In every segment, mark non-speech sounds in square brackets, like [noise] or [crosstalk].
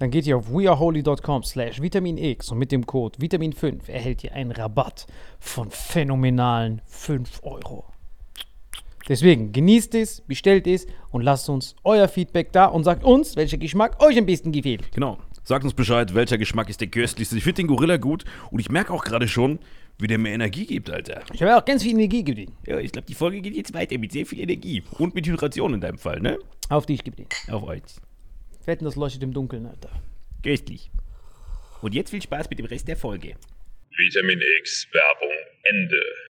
dann geht ihr auf weareholy.com slash Vitamin X und mit dem Code Vitamin5 erhält ihr einen Rabatt von phänomenalen 5 Euro. Deswegen genießt es, bestellt es und lasst uns euer Feedback da und sagt uns, welcher Geschmack euch am besten gefällt. Genau. Sagt uns Bescheid, welcher Geschmack ist der köstlichste. Ich finde den Gorilla gut und ich merke auch gerade schon, wie der mir Energie gibt, Alter. Ich habe auch ganz viel Energie gegeben. Ja, ich glaube, die Folge geht jetzt weiter mit sehr viel Energie. Und mit Hydration in deinem Fall, ne? Auf dich, gebe Auf euch. Fetten, das leuchtet im Dunkeln, Alter. Köstlich. Und jetzt viel Spaß mit dem Rest der Folge. Vitamin X Werbung Ende.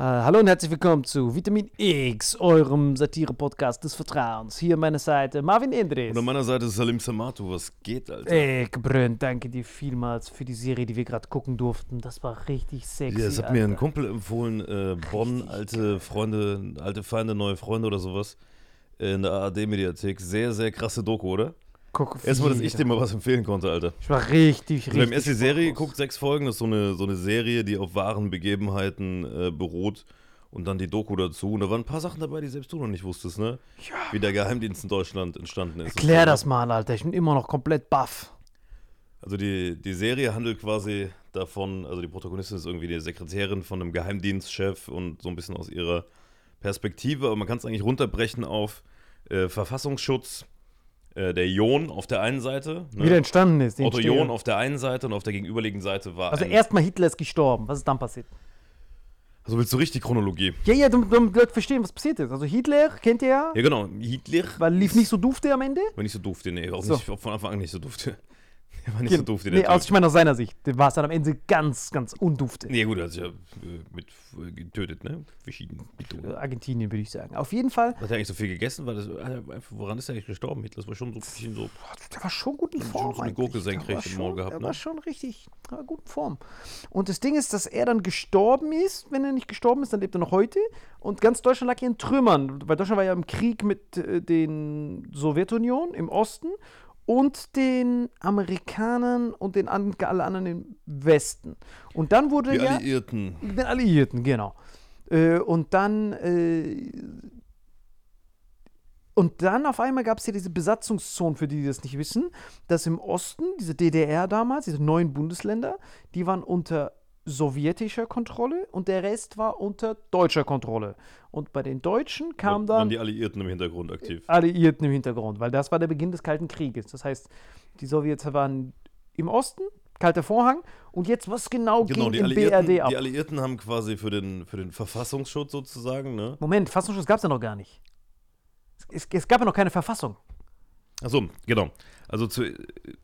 Hallo und herzlich willkommen zu Vitamin X, eurem Satire-Podcast des Vertrauens. Hier an meiner Seite Marvin Endres. Und an meiner Seite Salim Samatu. Was geht, Alter? Ey, Brönn, danke dir vielmals für die Serie, die wir gerade gucken durften. Das war richtig sexy. Ja, es hat Alter. mir ein Kumpel empfohlen, äh, Bonn, alte Freunde, alte Feinde, neue Freunde oder sowas. In der ARD-Mediathek. Sehr, sehr krasse Doku, oder? Guck, Erstmal, dass ich dir mal was empfehlen konnte, Alter. Ich war richtig, richtig. Wir haben erst die Serie geguckt, sechs Folgen. Das ist so eine, so eine Serie, die auf wahren Begebenheiten äh, beruht. Und dann die Doku dazu. Und da waren ein paar Sachen dabei, die selbst du noch nicht wusstest, ne? Wie der Geheimdienst in Deutschland entstanden ist. Klär das mal, Alter. Ich bin immer noch komplett baff. Also die, die Serie handelt quasi davon, also die Protagonistin ist irgendwie die Sekretärin von einem Geheimdienstchef und so ein bisschen aus ihrer Perspektive, aber man kann es eigentlich runterbrechen auf äh, Verfassungsschutz, äh, der Ion auf der einen Seite, ne? Wie der entstanden ist. Otto. Ion auf der einen Seite und auf der gegenüberliegenden Seite war Also erstmal Hitler ist gestorben. Was ist dann passiert? Also willst du richtig Chronologie? Ja, ja, damit Leute verstehen, was passiert ist. Also Hitler, kennt ihr ja, Ja genau, Hitler weil lief nicht so dufte am Ende. war nicht so doof, nee, auch So. nicht, von Anfang an nicht so doof. Er war nicht so doof, der nee, also ich meine aus seiner Sicht. Der war es dann am Ende ganz, ganz undufte. Nee, gut, er hat sich ja mit äh, getötet, ne? Verschiedene Methoden. Äh, Argentinien, würde ich sagen. Auf jeden Fall, Hat er eigentlich so viel gegessen? War das, äh, woran ist er eigentlich gestorben? Hitler, das war schon so ein bisschen so. der war schon gut in schon Form. so eine. Gurke Der senkrecht war im Maul schon- gehabt, Der ne? war schon richtig der war gut in Form. Und das Ding ist, dass er dann gestorben ist. Wenn er nicht gestorben ist, dann lebt er noch heute. Und ganz Deutschland lag hier in Trümmern. Weil Deutschland war ja im Krieg mit äh, den Sowjetunion im Osten und den Amerikanern und den an, alle anderen im Westen. Und dann wurde Die ja... Alliierten. Den Alliierten, genau. Äh, und dann. Äh, und dann auf einmal gab es hier diese Besatzungszonen, für die, die das nicht wissen, dass im Osten, diese DDR damals, diese neuen Bundesländer, die waren unter sowjetischer Kontrolle und der Rest war unter deutscher Kontrolle. Und bei den Deutschen kam waren dann die Alliierten im Hintergrund aktiv. Alliierten im Hintergrund, weil das war der Beginn des Kalten Krieges. Das heißt, die Sowjets waren im Osten, kalter Vorhang, und jetzt was genau, Genau, ging die im BRD ab? die Alliierten haben quasi für den, für den Verfassungsschutz sozusagen, ne? Moment, Verfassungsschutz gab es ja noch gar nicht. Es, es gab ja noch keine Verfassung. Achso, genau. Also zu,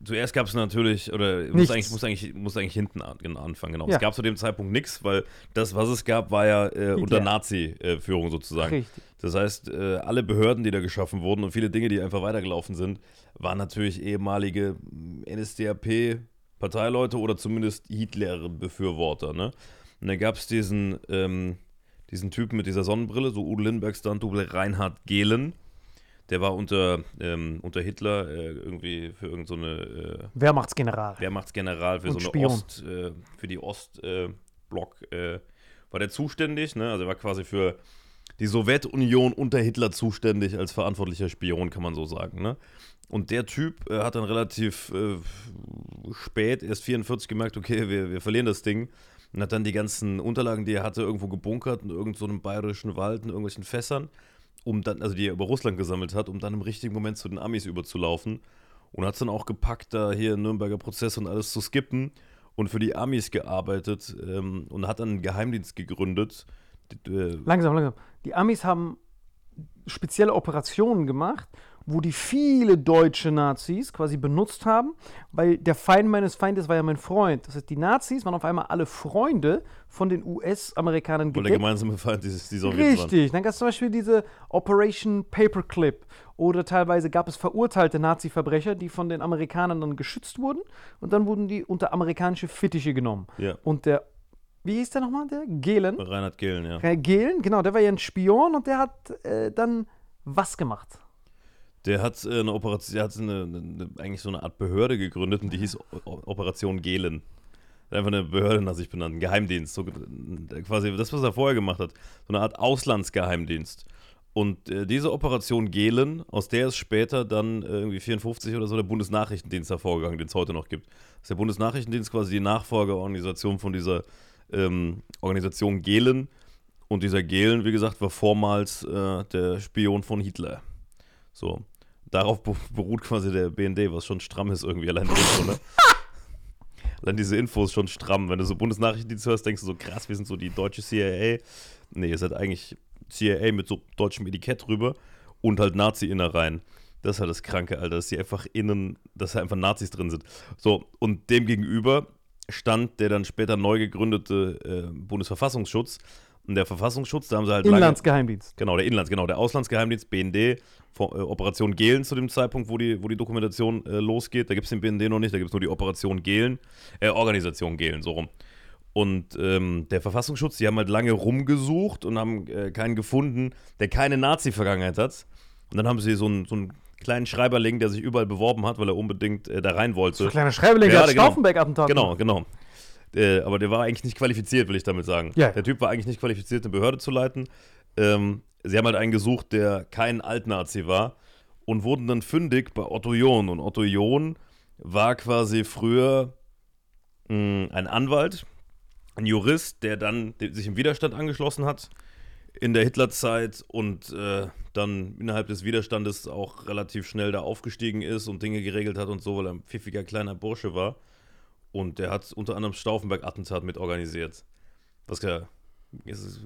zuerst gab es natürlich, oder muss eigentlich, muss, eigentlich, muss eigentlich hinten an, genau, anfangen, genau. Ja. Es gab zu dem Zeitpunkt nichts, weil das, was es gab, war ja äh, unter Nazi-Führung sozusagen. Richtig. Das heißt, äh, alle Behörden, die da geschaffen wurden und viele Dinge, die einfach weitergelaufen sind, waren natürlich ehemalige NSDAP-Parteileute oder zumindest Hitler-Befürworter. Ne? Und dann gab es diesen, ähm, diesen Typen mit dieser Sonnenbrille, so Udo Lindenbergs Stunt-Double Reinhard Gehlen. Der war unter, ähm, unter Hitler äh, irgendwie für irgendeine äh, Wehrmachtsgeneral. Wehrmachtsgeneral für Und so eine Spion. Ost, äh, für die Ostblock äh, äh, war der zuständig, ne? Also er war quasi für die Sowjetunion unter Hitler zuständig als verantwortlicher Spion, kann man so sagen, ne? Und der Typ äh, hat dann relativ spät, erst 44, gemerkt, okay, wir, wir verlieren das Ding. Und hat dann die ganzen Unterlagen, die er hatte, irgendwo gebunkert in irgendeinem so bayerischen Wald, in irgendwelchen Fässern, um dann, also die er über Russland gesammelt hat, um dann im richtigen Moment zu den Amis überzulaufen. Und hat es dann auch gepackt, da hier Nürnberger Prozess und alles zu skippen und für die Amis gearbeitet ähm, und hat dann einen Geheimdienst gegründet. Äh, Langsam, langsam. Die Amis haben spezielle Operationen gemacht, wo die viele deutsche Nazis quasi benutzt haben, weil der Feind meines Feindes war ja mein Freund. Das heißt, die Nazis waren auf einmal alle Freunde von den US-Amerikanern weil der gedeckt. gemeinsame Feind dieses, die Sowjets. Richtig, dann gab es zum Beispiel diese Operation Paperclip oder teilweise gab es verurteilte Nazi-Verbrecher, die von den Amerikanern dann geschützt wurden und dann wurden die unter amerikanische Fittiche genommen. Ja. Und der, wie hieß der nochmal, der? Gehlen? Reinhard Gehlen, ja. Herr Gehlen, genau, der war ja ein Spion und der hat äh, dann was gemacht? Der hat äh, eine Operation, der hat eine, eine, eigentlich so eine Art Behörde gegründet und die hieß Operation Gehlen. Einfach eine Behörde nach sich benannt, ein Geheimdienst. So, äh, quasi das, was er vorher gemacht hat. So eine Art Auslandsgeheimdienst. Und äh, diese Operation Gehlen, aus der ist später dann äh, irgendwie 54 oder so der Bundesnachrichtendienst hervorgegangen, den es heute noch gibt. Das ist der Bundesnachrichtendienst quasi die Nachfolgeorganisation von dieser ähm, Organisation Gehlen. Und dieser Gehlen, wie gesagt, war vormals äh, der Spion von Hitler. So. Darauf be beruht quasi der BND, was schon stramm ist irgendwie, allein die Info, ne? [laughs] Allein diese Info ist schon stramm. Wenn du so Bundesnachrichtendienst hörst, denkst du so, krass, wir sind so die deutsche CIA. Nee, ihr seid eigentlich CIA mit so deutschem Etikett drüber und halt Nazi-Innereien. Das ist halt das Kranke, Alter, dass die einfach innen, dass da einfach Nazis drin sind. So, und dem gegenüber stand der dann später neu gegründete äh, Bundesverfassungsschutz. Und der Verfassungsschutz, da haben sie halt lange, Inlandsgeheimdienst. Genau, der Inlands, genau, der Auslandsgeheimdienst, BND, vor, äh, Operation Gehlen zu dem Zeitpunkt, wo die, wo die Dokumentation äh, losgeht. Da gibt es den BND noch nicht, da gibt es nur die Operation Gehlen, äh, Organisation Gehlen, so rum. Und ähm, der Verfassungsschutz, die haben halt lange rumgesucht und haben äh, keinen gefunden, der keine Nazi-Vergangenheit hat. Und dann haben sie so einen, so einen kleinen Schreiberling, der sich überall beworben hat, weil er unbedingt äh, da rein wollte. So ein kleiner Schreiberling, der hat genau. Stauffenberg-Attentat Genau, genau. Äh, aber der war eigentlich nicht qualifiziert, will ich damit sagen. Ja. Der Typ war eigentlich nicht qualifiziert, eine Behörde zu leiten. Ähm, sie haben halt einen gesucht, der kein Altnazi war und wurden dann fündig bei Otto John. Und Otto John war quasi früher mh, ein Anwalt, ein Jurist, der dann sich im Widerstand angeschlossen hat in der Hitlerzeit und äh, dann innerhalb des Widerstandes auch relativ schnell da aufgestiegen ist und Dinge geregelt hat und so, weil er ein pfiffiger kleiner Bursche war. Und der hat unter anderem Stauffenberg-Attentat mitorganisiert. Was ja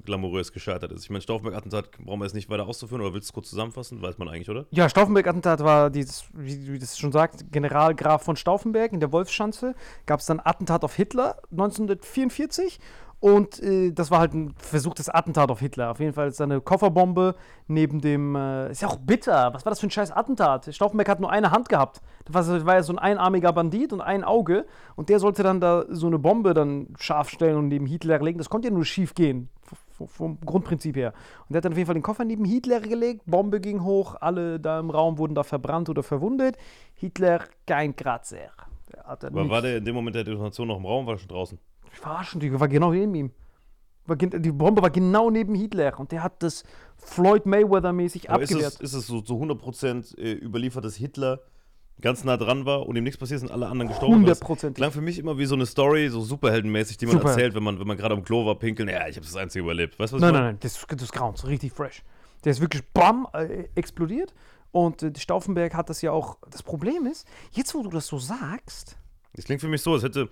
glamourös gescheitert ist. Ich meine, Stauffenberg-Attentat brauchen wir jetzt nicht weiter auszuführen, oder willst du es kurz zusammenfassen? Weiß man eigentlich, oder? Ja, Stauffenberg-Attentat war, dieses, wie, wie das schon sagt, General Graf von Stauffenberg in der Wolfschanze. Gab es dann Attentat auf Hitler 1944 und äh, das war halt ein versuchtes Attentat auf Hitler. Auf jeden Fall ist da eine Kofferbombe neben dem. Äh, ist ja auch bitter. Was war das für ein scheiß Attentat? Stauffenberg hat nur eine Hand gehabt. Das war, war ja so ein einarmiger Bandit und ein Auge. Und der sollte dann da so eine Bombe dann scharf stellen und neben Hitler legen. Das konnte ja nur schief gehen. Vom Grundprinzip her. Und der hat dann auf jeden Fall den Koffer neben Hitler gelegt. Bombe ging hoch. Alle da im Raum wurden da verbrannt oder verwundet. Hitler kein Kratzer. Aber war nichts. der in dem Moment der Detonation noch im Raum, war er schon draußen? Verarschen, die war genau neben ihm. Die Bombe war genau neben Hitler und der hat das Floyd Mayweather-mäßig Aber ist abgewehrt. es, ist es so zu 100% äh, überliefert, dass Hitler ganz nah dran war und ihm nichts passiert ist und alle anderen gestorben sind? 100%. Klang für mich immer wie so eine Story, so superheldenmäßig, die man Super. erzählt, wenn man, wenn man gerade am Klo war, pinkeln. Ja, ich habe das Einzige überlebt. Weißt du, was Nein, ich nein, meine? nein, das, das Grauens, richtig fresh. Der ist wirklich bam, äh, explodiert. Und äh, Stauffenberg hat das ja auch. Das Problem ist, jetzt wo du das so sagst, Das klingt für mich so, als hätte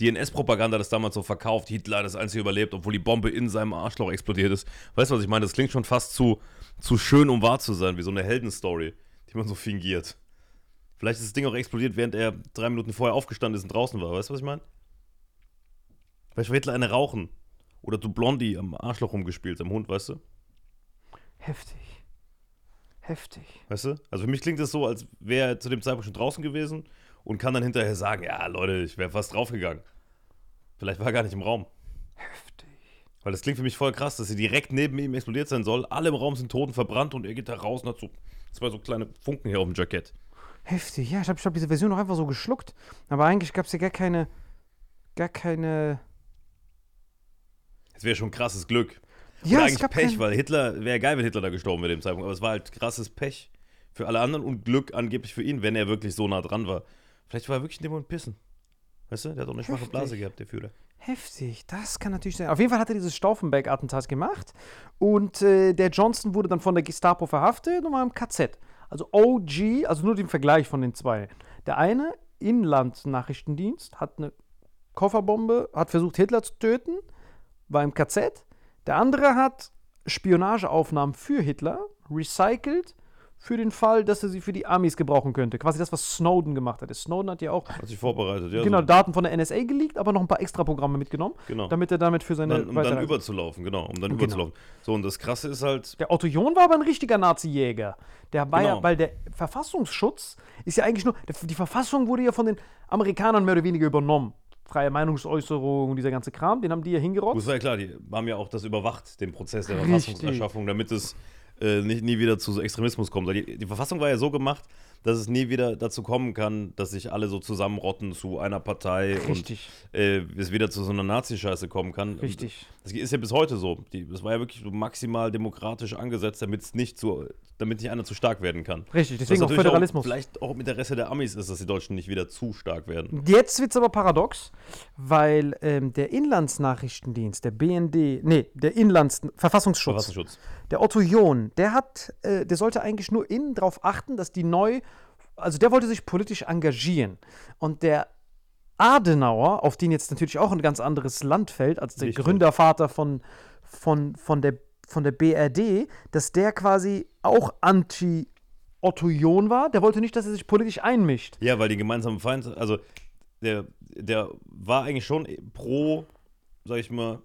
die NS-Propaganda das damals so verkauft. Hitler hat das Einzige überlebt, obwohl die Bombe in seinem Arschloch explodiert ist. Weißt du, was ich meine? Das klingt schon fast zu, zu schön, um wahr zu sein, wie so eine Heldenstory, die man so fingiert. Vielleicht ist das Ding auch explodiert, während er drei Minuten vorher aufgestanden ist und draußen war. Weißt du, was ich meine? Vielleicht war Hitler eine Rauchen. Oder du Blondie am Arschloch rumgespielt, am Hund, weißt du? heftig. Heftig. Weißt du? Also für mich klingt es so, als wäre er zu dem Zeitpunkt schon draußen gewesen und kann dann hinterher sagen, ja, Leute, ich wäre fast draufgegangen. Vielleicht war er gar nicht im Raum. Heftig. Weil das klingt für mich voll krass, dass sie direkt neben ihm explodiert sein soll. Alle im Raum sind tot und verbrannt und er geht da raus und hat so zwei so kleine Funken hier auf dem Jackett. Heftig. Ja, ich habe ich hab diese Version noch einfach so geschluckt. Aber eigentlich gab es ja gar keine. Gar keine. Das wäre schon krasses Glück. Ja, Oder es eigentlich Pech, kein- weil Hitler, wäre geil, wenn Hitler da gestorben wäre dem Zeitpunkt. Aber es war halt krasses Pech für alle anderen und Glück angeblich für ihn, wenn er wirklich so nah dran war. Vielleicht war er wirklich in dem Moment pissen. Weißt du, der hat auch eine schwache Heftig. Blase gehabt, der Führer. Heftig, das kann natürlich sein. Auf jeden Fall hat er dieses Stauffenberg-Attentat gemacht und äh, der Johnson wurde dann von der Gestapo verhaftet und war im KZ. Also OG, also nur den Vergleich von den zwei. Der eine, Inlandsnachrichtendienst, hat eine Kofferbombe, hat versucht Hitler zu töten, war im KZ. Der andere hat Spionageaufnahmen für Hitler recycelt für den Fall, dass er sie für die Amis gebrauchen könnte. Quasi das, was Snowden gemacht hat. Snowden hat ja auch Hat sich vorbereitet, ja. genau so. Daten von der NSA geleakt, aber noch ein paar extra Programme mitgenommen, Genau. damit er damit für seine dann, um dann überzulaufen, genau, um dann Genau. überzulaufen. So, und das Krasse ist halt, Der Otto John war aber ein richtiger Nazi-Jäger. Der war ja, Genau. weil der Verfassungsschutz ist ja eigentlich nur, die Verfassung wurde ja von den Amerikanern mehr oder weniger übernommen. Freie Meinungsäußerung und dieser ganze Kram, den haben die ja hingerotzt. das war ja klar, die haben ja auch das überwacht, den Prozess der. Verfassungserschaffung, damit es äh, nicht, nie wieder zu Extremismus kommt. Die, die Verfassung war ja so gemacht, dass es nie wieder dazu kommen kann, dass sich alle so zusammenrotten zu einer Partei Richtig. und äh, es wieder zu so einer Nazi-Scheiße kommen kann. Richtig. Und das ist ja bis heute so. Die, das war ja wirklich so maximal demokratisch angesetzt, damit es nicht zu, damit nicht einer zu stark werden kann. Richtig, deswegen auch Föderalismus. Auch, vielleicht auch im Interesse der Amis ist, dass die Deutschen nicht wieder zu stark werden. Jetzt wird es aber paradox, weil ähm, der Inlandsnachrichtendienst, der BND, nee, der Inlands Verfassungsschutz, Verfassungsschutz. der Otto John, der hat, äh, der sollte eigentlich nur innen darauf achten, dass die neu, also der wollte sich politisch engagieren. Und der Adenauer, auf den jetzt natürlich auch ein ganz anderes Land fällt, als der Richtig. Gründervater von, von, von, der, von der BRD, dass der quasi auch anti Otto John war. Der wollte nicht, dass er sich politisch einmischt. Ja, weil die gemeinsamen Feind, also der, der war eigentlich schon pro, sag ich mal,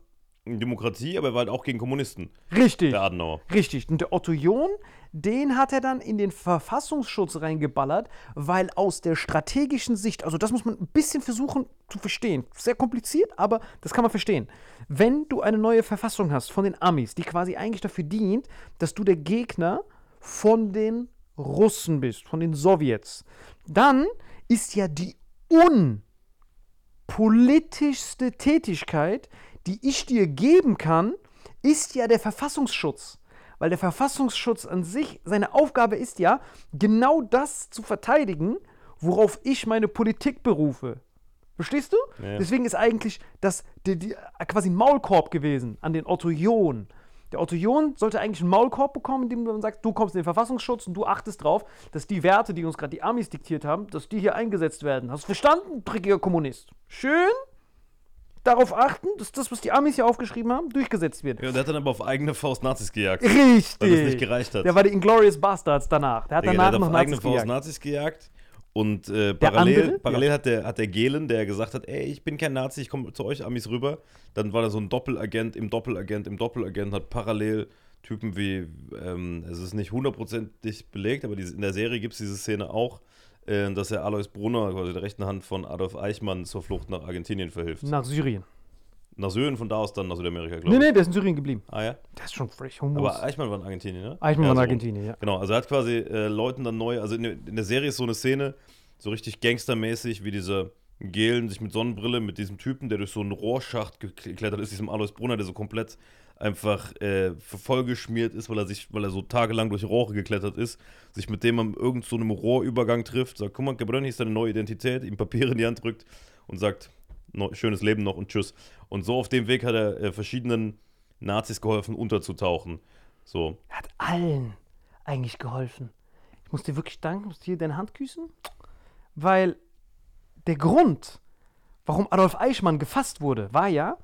Demokratie, aber er war halt auch gegen Kommunisten, Richtig. der Adenauer. Richtig. Und der Otto John, den hat er dann in den Verfassungsschutz reingeballert, weil aus der strategischen Sicht, also das muss man ein bisschen versuchen zu verstehen. Sehr kompliziert, aber das kann man verstehen. Wenn du eine neue Verfassung hast von den Amis, die quasi eigentlich dafür dient, dass du der Gegner von den Russen bist, von den Sowjets, dann ist ja die politischste Tätigkeit, die ich dir geben kann, ist ja der Verfassungsschutz. Weil der Verfassungsschutz an sich, seine Aufgabe ist ja, genau das zu verteidigen, worauf ich meine Politik berufe. Verstehst du? Ja. Deswegen ist eigentlich das die, die, quasi ein Maulkorb gewesen an den Otto John. Der Otto John sollte eigentlich einen Maulkorb bekommen, in dem man sagt, du kommst in den Verfassungsschutz und du achtest drauf, dass die Werte, die uns gerade die Amis diktiert haben, dass die hier eingesetzt werden. Hast du verstanden, dreckiger Kommunist? Schön darauf achten, dass das, was die Amis hier aufgeschrieben haben, durchgesetzt wird. Ja, der hat dann aber auf eigene Faust Nazis gejagt. Richtig. Weil das nicht gereicht hat. Der war die Inglourious Bastards danach. Der hat Digga, danach der noch hat auf eigene Nazis Faust gejagt. Nazis gejagt. Und äh, parallel, andere? parallel hat, der, hat der Gehlen, der gesagt hat, ey, ich bin kein Nazi, ich komme zu euch Amis rüber. Dann war da so ein Doppelagent im Doppelagent im Doppelagent, hat parallel Typen wie, ähm, es ist nicht hundertprozentig belegt, aber in der Serie gibt es diese Szene auch, äh, dass er Alois Brunner, quasi der rechten Hand von Adolf Eichmann, zur Flucht nach Argentinien verhilft. Nach Syrien. Nach Syrien, von da aus dann nach Südamerika, Nee, glaube ich. nee, der ist in Syrien geblieben. Ah ja? Der ist schon frisch. Humus. Aber Eichmann war in Argentinien, ne? Eichmann Ja, war in so. Argentinien, ja. Genau, also er hat quasi äh, Leuten dann neu, also in, der- in der Serie ist so eine Szene, so richtig gangstermäßig, wie dieser Gelen sich mit Sonnenbrille mit diesem Typen, der durch so einen Rohrschacht geklettert ist, diesem Alois Brunner, der so komplett einfach äh, vollgeschmiert ist, weil er sich, weil er so tagelang durch Rohre geklettert ist, sich mit dem an irgend so Rohrübergang trifft, sagt, guck mal, hier ist deine neue Identität, ihm Papiere in die Hand drückt und sagt, "No- schönes Leben noch und tschüss. Und so auf dem Weg hat er äh, verschiedenen Nazis geholfen, unterzutauchen. So. Er hat allen eigentlich geholfen. Ich muss dir wirklich danken, muss dir deine Hand küssen, weil der Grund, warum Adolf Eichmann gefasst wurde, war ja,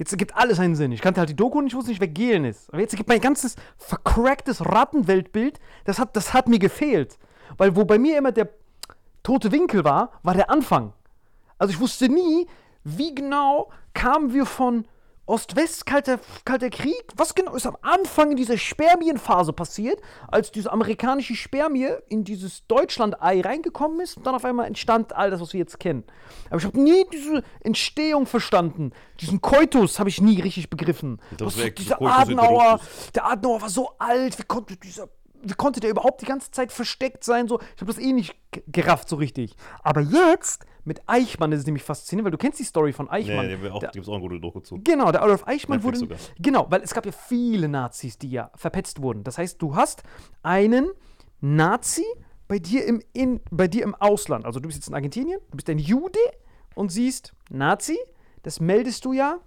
jetzt ergibt alles einen Sinn. Ich kannte halt die Doku und ich wusste nicht, wer Gehlen ist. Aber jetzt ergibt mein ganzes vercracktes Rattenweltbild, das hat, das hat mir gefehlt. Weil wo bei mir immer der tote Winkel war, war der Anfang. Also ich wusste nie, wie genau kamen wir von Ost-West, kalter, kalter Krieg? Was genau ist am Anfang in dieser Spermienphase passiert, als diese amerikanische Spermie in dieses Deutschland-Ei reingekommen ist und dann auf einmal entstand all das, was wir jetzt kennen. Aber ich habe nie diese Entstehung verstanden. Diesen Koitus habe ich nie richtig begriffen. Das Was, dieser Adenauer, der Adenauer war so alt, wie konnte dieser konnte der überhaupt die ganze Zeit versteckt sein? So, ich habe das eh nicht gerafft so richtig. Aber jetzt mit Eichmann ist es nämlich faszinierend, weil du kennst die Story von Eichmann. Nee, nee, auch, gibt es auch eine gute Doku zu. Genau, der Adolf Eichmann wurde. Sogar. Genau, weil es gab ja viele Nazis, die ja verpetzt wurden. Das heißt, du hast einen Nazi bei dir im, in, bei dir im Ausland. Also du bist jetzt in Argentinien, du bist ein Jude und siehst Nazi. Das meldest du ja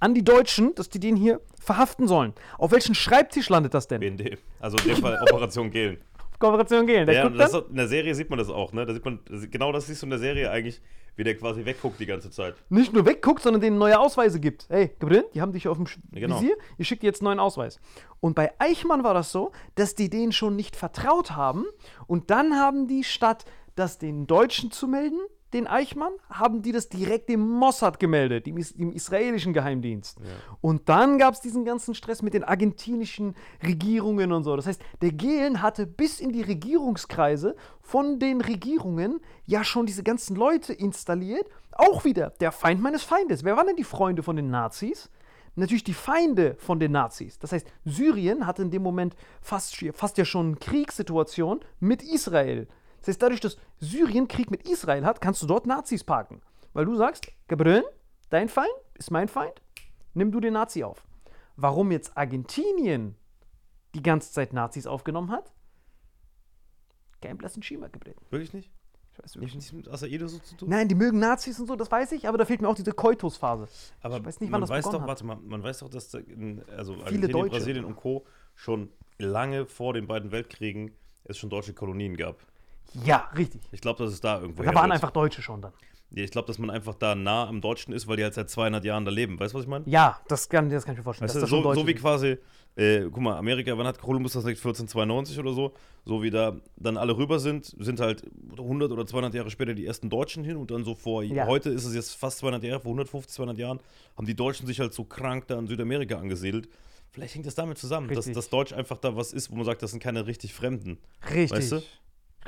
an die Deutschen, dass die den hier verhaften sollen. Auf welchen Schreibtisch landet das denn? BND. Also in dem Fall Operation Gehlen. Kooperation gehen. Der Ja, das in der Serie sieht man das auch, ne? Da sieht man, genau das siehst du in der Serie eigentlich, wie der quasi wegguckt die ganze Zeit. nicht nur wegguckt, sondern denen neue Ausweise gibt. Hey, Gabriel, die haben dich auf dem Sch- genau. Visier, ihr schickt dir jetzt einen neuen Ausweis. Und bei Eichmann war das so, dass die denen schon nicht vertraut haben und dann haben die statt das den Deutschen zu melden, den Eichmann, haben die das direkt dem Mossad gemeldet, dem, dem israelischen Geheimdienst. Und dann gab es diesen ganzen Stress mit den argentinischen Regierungen und so. Das heißt, der Gehlen hatte bis in die Regierungskreise von den Regierungen ja schon diese ganzen Leute installiert. Auch wieder der Feind meines Feindes. Wer waren denn die Freunde von den Nazis? Natürlich die Feinde von den Nazis. Das heißt, Syrien hatte in dem Moment fast, fast ja schon eine Kriegssituation mit Israel. Das heißt, dadurch, dass Syrien Krieg mit Israel hat, kannst du dort Nazis parken. Weil du sagst, Gabriel, dein Feind ist mein Feind, nimm du den Nazi auf. Warum jetzt Argentinien die ganze Zeit Nazis aufgenommen hat? Kein blassen Schimmer, Gabriel. Wirklich nicht? Ich weiß Nicht wirklich nicht. nichts mit Asaide so zu tun? Nein, die mögen Nazis und so, das weiß ich, aber da fehlt mir auch diese Koitus-Phase. Aber ich weiß nicht, wann man das weiß doch, hat. warte mal, man weiß doch, dass da in, also Viele Argentinien, Deutsche. Brasilien und Co. schon lange vor den beiden Weltkriegen es schon deutsche Kolonien gab. Ja, richtig. Ich glaube, dass es da irgendwo Da waren einfach Deutsche schon dann. Ja, ich glaube, dass man einfach da nah am Deutschen ist, weil die halt seit 200 Jahren da leben. Weißt du, was ich meine? Ja, das kann, das kann ich mir vorstellen. Weißt du, dass so, so wie quasi, äh, guck mal, Amerika, wann hat Columbus das entdeckt? 1492 oder so? So wie da dann alle rüber sind, sind halt 100 oder 200 Jahre später die ersten Deutschen hin und dann so vor, Ja. heute ist es jetzt fast 200 Jahre, vor 150, 200 Jahren, haben die Deutschen sich halt so krank da in Südamerika angesiedelt. Vielleicht hängt das damit zusammen, dass Richtig. das Deutsch einfach da was ist, wo man sagt, das sind keine richtig Fremden. Richtig. Weißt du?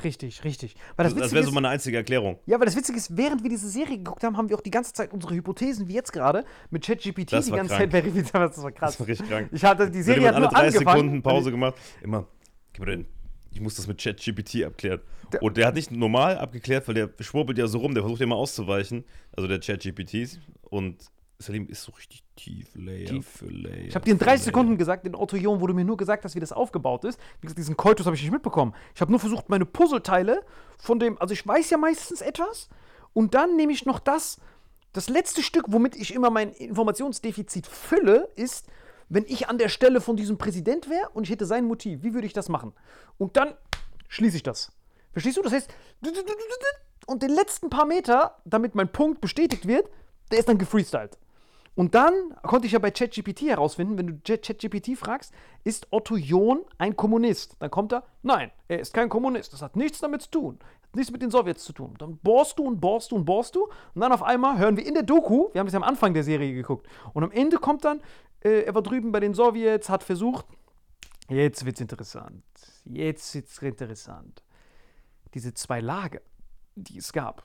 Richtig, richtig. Weil das, Das, wäre so meine einzige Erklärung. ja, weil das Witzige ist, während wir diese Serie geguckt haben, haben wir auch die ganze Zeit unsere Hypothesen, wie jetzt gerade, mit ChatGPT die ganze krank. Zeit verifiziert. [laughs] Das war krass. Das war richtig krank. Ich hatte, die Serie hat alle nur 30 angefangen. Sekunden Pause gemacht. Immer, gib mir den ich muss das mit ChatGPT abklären. Und der hat nicht normal abgeklärt, weil der schwurbelt ja so rum, der versucht ja immer auszuweichen. Also der ChatGPT. Und Salim ist so richtig tief, Layer Tief. für Layer. Ich habe dir in für 30 Layer. Sekunden gesagt, in Otto Jon wurde mir nur gesagt, dass wie das aufgebaut ist. Wie gesagt, diesen Koitus habe ich nicht mitbekommen. Ich habe nur versucht, meine Puzzleteile von dem, also ich weiß ja meistens etwas und dann nehme ich noch das, das letzte Stück, womit ich immer mein Informationsdefizit fülle, ist, wenn ich an der Stelle von diesem Präsident wäre und ich hätte sein Motiv, wie würde ich das machen? Und dann schließe ich das. Verstehst du? Das heißt, und den letzten paar Meter, damit mein Punkt bestätigt wird, der ist dann gefreestylt. Und dann konnte ich ja bei ChatGPT herausfinden, wenn du Ch- ChatGPT fragst, ist Otto John ein Kommunist? Dann kommt er, nein, er ist kein Kommunist. Das hat nichts damit zu tun. Hat nichts mit den Sowjets zu tun. Dann bohrst du und bohrst du und bohrst du. Und dann auf einmal hören wir in der Doku, wir haben das ja am Anfang der Serie geguckt, und am Ende kommt dann, äh, er war drüben bei den Sowjets, hat versucht, jetzt wird's interessant. Jetzt wird's interessant. Diese zwei Lager, die es gab.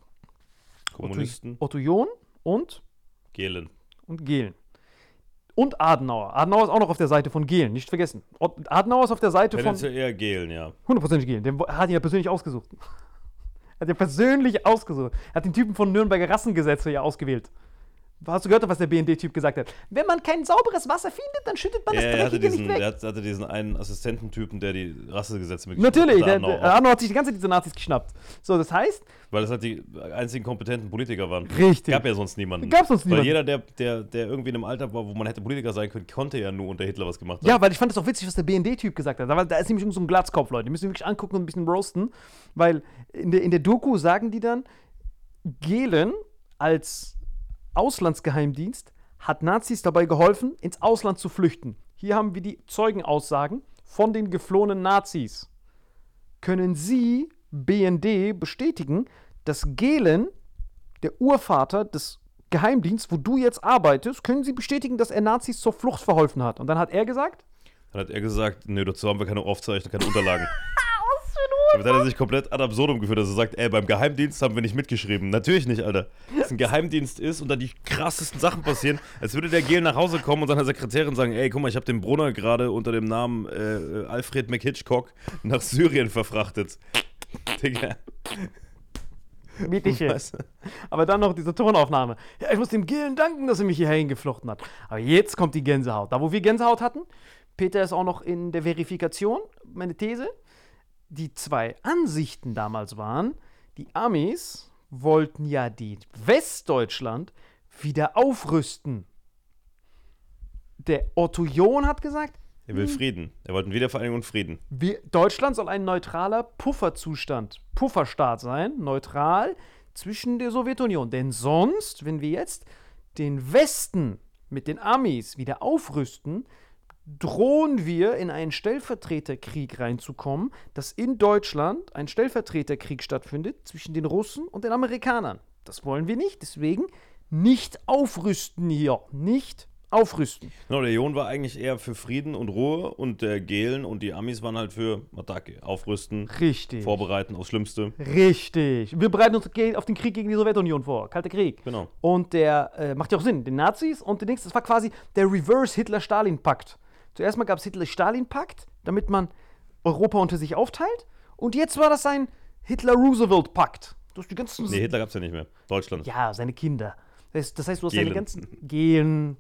Kommunisten, Otto John und Gehlen. Und Gehlen. Und Adenauer. Adenauer ist auch noch auf der Seite von Gehlen, nicht vergessen. Adenauer ist auf der Seite von Tendenziell eher Gehlen, ja. 100% Gehlen. Der hat ihn ja persönlich ausgesucht. [laughs] hat er persönlich ausgesucht. Er hat den Typen von Nürnberger Rassengesetze ja ausgewählt. Hast du gehört, was der BND-Typ gesagt hat? Wenn man kein sauberes Wasser findet, dann schüttet man Ja, das er hatte Dreckige diesen, nicht er weg. hat- hatte diesen einen Assistententypen, der die Rassegesetze mit Natürlich, der, der Adenauer hat sich die ganze Zeit diese Nazis geschnappt. So, das heißt, Weil das halt die einzigen kompetenten Politiker waren. Richtig. Gab ja sonst niemanden. Gab sonst Weil niemanden. jeder, der, der, der irgendwie in einem Alter war, wo man hätte Politiker sein können, konnte ja nur unter Hitler was gemacht haben. Ja, weil ich fand es auch witzig, was der BND-Typ gesagt hat. Da, da ist nämlich so ein Glatzkopf, Leute. Die müssen wir wirklich angucken und ein bisschen roasten. Weil in der, in der Doku sagen die dann, Gehlen als Auslandsgeheimdienst hat Nazis dabei geholfen, ins Ausland zu flüchten. Hier haben wir die Zeugenaussagen von den geflohenen Nazis. Können Sie, BND, bestätigen, dass Gehlen, der Urvater des Geheimdienstes, wo du jetzt arbeitest, können Sie bestätigen, dass er Nazis zur Flucht verholfen hat? Und dann hat er gesagt, Dann hat er gesagt, nö, dazu haben wir keine Aufzeichnungen, keine Unterlagen. [laughs] Damit hat er sich komplett ad absurdum geführt, dass er sagt, ey, beim Geheimdienst haben wir nicht mitgeschrieben. Natürlich nicht, Alter. Dass ein Geheimdienst ist und da die krassesten Sachen passieren, als würde der Gel nach Hause kommen und seiner Sekretärin sagen, ey, guck mal, ich habe den Brunner gerade unter dem Namen äh, Alfred McHitchcock nach Syrien verfrachtet. Digga. Weißt du? Aber dann noch diese Tonaufnahme. Ja, ich muss dem Gillen danken, dass er mich hierher hingeflochten hat. Aber jetzt kommt die Gänsehaut. Da, wo wir Gänsehaut hatten, Peter ist auch noch in der Verifikation, meine These. Die zwei Ansichten damals waren, die Amis wollten ja die Westdeutschland wieder aufrüsten. Der Otto John hat gesagt, Er will Frieden. Er wollte Wiedervereinigung und Frieden. wir, Deutschland soll ein neutraler Pufferzustand, Pufferstaat sein, neutral zwischen der Sowjetunion. Denn sonst, wenn wir jetzt den Westen mit den Amis wieder aufrüsten, drohen wir in einen Stellvertreterkrieg reinzukommen, dass in Deutschland ein Stellvertreterkrieg stattfindet zwischen den Russen und den Amerikanern. Das wollen wir nicht, deswegen nicht aufrüsten hier, nicht aufrüsten. Genau, der Jon war eigentlich eher für Frieden und Ruhe und der Gelen und die Amis waren halt für Attacke, aufrüsten, Richtig. vorbereiten aufs Schlimmste. Richtig. Wir bereiten uns auf den Krieg gegen die Sowjetunion vor. Kalter Krieg. Genau. Und der äh, macht ja auch Sinn. Den Nazis und den Dings, das war quasi der Reverse-Hitler-Stalin-Pakt. Zuerst mal gab es Hitler-Stalin-Pakt, damit man Europa unter sich aufteilt. Und jetzt war das ein Hitler-Roosevelt-Pakt. Du hast die ganzen. Nee, Hitler gab's ja nicht mehr. Deutschland. Ja, seine Kinder. Das heißt, das heißt du hast deine Gehlen. ganzen Gehen,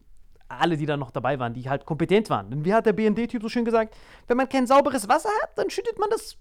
alle, die da noch dabei waren, die halt kompetent waren. Denn wie hat der BND-Typ so schön gesagt, wenn man kein sauberes Wasser hat, dann schüttet man das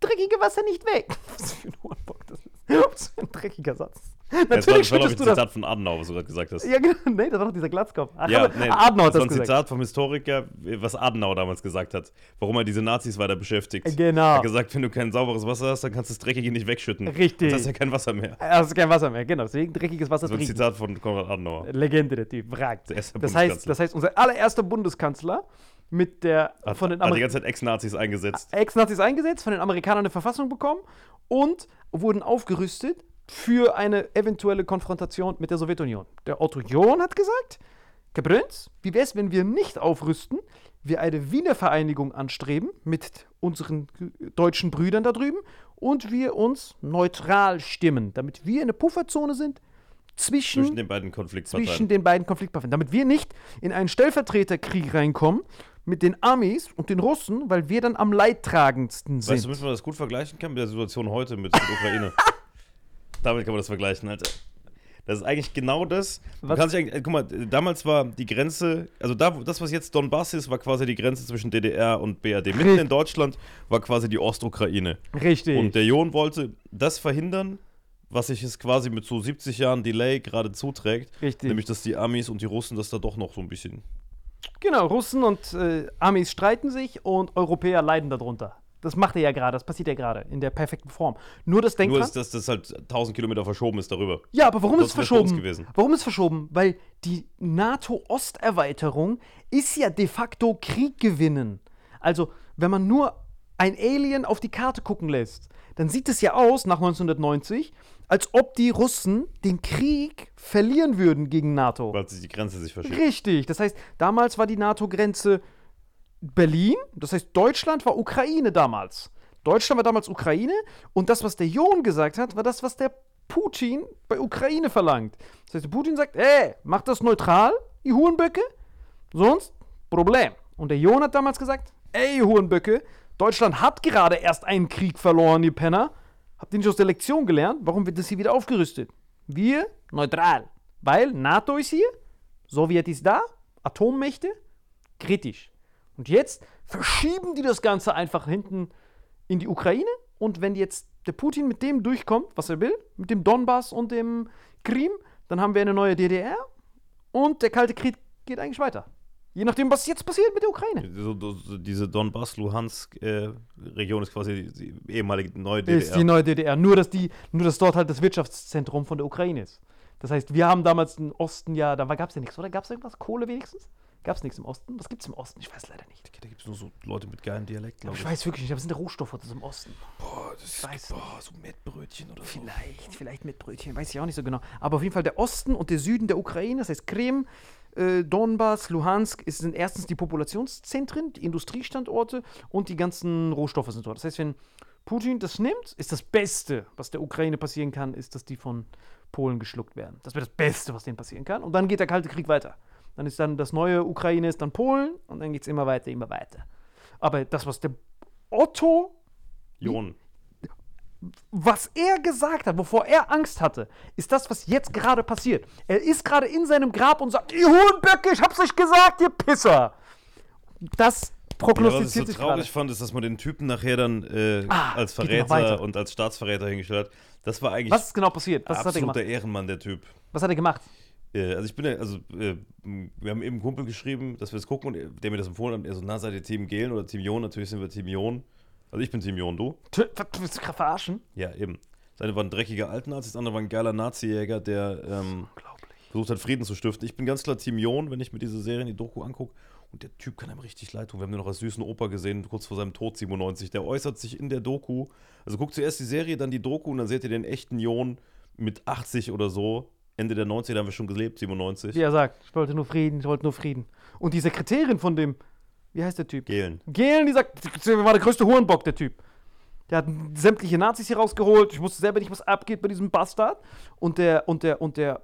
dreckige Wasser nicht weg. [laughs] Was für ein Hurenbock das ist. [laughs] Was für ein dreckiger Satz. [laughs] Das war, Natürlich das war ich, ein du das. Zitat von Adenauer, was du gerade gesagt hast. Ja, genau. [laughs] Nee, das war doch dieser Glatzkopf. Ach, Ja, nee, Adenauer hat das war das ein gesagt. Zitat vom Historiker, was Adenauer damals gesagt hat, warum er diese Nazis weiter beschäftigt. Genau. Er hat gesagt, wenn du kein sauberes Wasser hast, dann kannst du das Dreckige nicht wegschütten. Richtig. Dann hast du ja kein Wasser mehr. Er hat kein Wasser mehr, genau. Deswegen dreckiges Wasser Das war ein trinken. Zitat von Konrad Adenauer. Legende, der Typ. Wragt. Das heißt, das heißt, unser allererster Bundeskanzler mit der Hat, von den hat die Ameri ganze Zeit Ex-Nazis eingesetzt. Ex-Nazis eingesetzt, von den Amerikanern eine Verfassung bekommen und wurden aufgerüstet für eine eventuelle Konfrontation mit der Sowjetunion. Der Otto John hat gesagt, Gebrünz, wie wäre es, wenn wir nicht aufrüsten, wir eine Wiener Vereinigung anstreben mit unseren deutschen Brüdern da drüben und wir uns neutral stimmen, damit wir eine Pufferzone sind Zwischen den beiden Konfliktparteien. zwischen den beiden Konfliktparteien, damit wir nicht in einen Stellvertreterkrieg reinkommen mit den Amis und den Russen, weil wir dann am leidtragendsten sind. Weißt du, womit man das gut vergleichen kann mit der Situation heute mit der Ukraine? [laughs] Damit kann man das vergleichen, Alter. Das ist eigentlich genau das. Du Was? kannst dich eigentlich, äh, guck mal, damals war die Grenze, also da, das, was jetzt Donbass ist, war quasi die Grenze zwischen DDR und BRD. Mitten Richtig. in Deutschland war quasi die Ostukraine. Richtig. Und der Jon wollte das verhindern, was sich jetzt quasi mit so 70 Jahren Delay gerade zuträgt. Richtig. Nämlich, dass die Amis und die Russen das da doch noch so ein bisschen. Genau, Russen und äh, Amis streiten sich und Europäer leiden darunter. Das macht er ja gerade, das passiert ja gerade in der perfekten Form. Nur das Denkt Nur, dran- dass, das halt 1000 Kilometer verschoben ist darüber. Ja, aber warum Das ist es verschoben? gewesen. Warum ist es verschoben? Weil die NATO-Osterweiterung ist ja de facto Krieg gewinnen. Also, wenn man nur ein Alien auf die Karte gucken lässt, dann sieht es ja aus, nach 1990, als ob die Russen den Krieg verlieren würden gegen NATO. Weil sich die Grenze sich verschiebt. Richtig. Das heißt, damals war die NATO-Grenze Berlin. Das heißt, Deutschland war Ukraine damals. Deutschland war damals Ukraine. Und das, was der Jon gesagt hat, war das, was der Putin bei Ukraine verlangt. Das heißt, der Putin sagt, ey, macht das neutral, ihr Hurenböcke. Sonst Problem. Und der Jon hat damals gesagt, ey, ihr Hurenböcke, Deutschland hat gerade erst einen Krieg verloren, ihr Penner. Habt ihr nicht aus der Lektion gelernt? Warum wird das hier wieder aufgerüstet? Wir neutral. Weil NATO ist hier, Sowjet ist da, Atommächte, kritisch. Und jetzt verschieben die das Ganze einfach hinten in die Ukraine. Und wenn jetzt der Putin mit dem durchkommt, was er will, mit dem Donbass und dem Krim, dann haben wir eine neue DDR und der Kalte Krieg geht eigentlich weiter. Je nachdem, was jetzt passiert mit der Ukraine. So, so, diese Donbass-Luhansk-Region ist quasi die ehemalige neue DDR. Ist die neue DDR. Nur dass, die, nur, dass dort halt das Wirtschaftszentrum von der Ukraine ist. Das heißt, wir haben damals im Osten ja, da gab es ja nichts, oder? Gab es irgendwas? Kohle wenigstens? Gab es nichts im Osten? Was gibt es im Osten? Ich weiß leider nicht. da gibt es nur so Leute mit geilem Dialekt, glaube Ich ich. weiß wirklich nicht, aber es sind der Rohstoffe ist im Osten. Boah, das ist, weiß boah, so Mettbrötchen oder so. Vielleicht, vielleicht mit Brötchen, weiß ich auch nicht so genau. Aber auf jeden Fall der Osten und der Süden der Ukraine, das heißt Krim, äh, Donbass, Luhansk, ist, sind erstens die Populationszentren, die Industriestandorte und die ganzen Rohstoffe sind dort. Das heißt, wenn Putin das nimmt, ist das Beste, was der Ukraine passieren kann, ist, dass die von Polen geschluckt werden. Das wäre das Beste, was denen passieren kann. Und dann geht der Kalte Krieg weiter. Dann ist dann das neue Ukraine ist dann Polen und dann geht es immer weiter, immer weiter. Aber das, was der Otto Jon. was er gesagt hat, wovor er Angst hatte, ist das, was jetzt gerade passiert. Er ist gerade in seinem Grab und sagt, ihr Hurenböcke, ich hab's euch gesagt, ihr Pisser. Das Ja, was ich prognostiziert so traurig fand, ist, dass man den Typen nachher dann äh, Ah, als Verräter und als Staatsverräter hingestellt hat. Das war eigentlich Was ist genau passiert? Was hat er absoluter gemacht? Ehrenmann, der Typ. Was hat er gemacht? Äh, also ich bin ja, also äh, wir haben eben einen Kumpel geschrieben, dass wir das gucken und er- der mir das empfohlen hat. Er so, na, seid ihr Team Gelen oder Team Jon? Natürlich sind wir Team Jon. Also ich bin Team Jon, du? Willst du gerade verarschen? Ja, eben. Das eine war ein dreckiger Altnazi, das andere war ein geiler Nazi-Jäger, der ähm, versucht hat, Frieden zu stiften. Ich bin ganz klar Team Jon, wenn ich mir diese Serien, die Doku angucke. Und der Typ kann einem richtig leid tun. Wir haben den noch als süßen Opa gesehen, kurz vor seinem Tod 97. Der äußert sich in der Doku. Also guckt zuerst die Serie, dann die Doku und dann seht ihr den echten Jon mit 80 oder so. Ende der 90er haben wir schon gelebt, 97. Wie er sagt, ich wollte nur Frieden, ich wollte nur Frieden. Und die Sekretärin von dem, wie heißt der Typ? Gelen. Gehlen, die sagt, der war der größte Hurenbock, der Typ. Der hat sämtliche Nazis hier rausgeholt. Ich wusste selber nicht, was abgeht bei diesem Bastard. Und der, und der, und der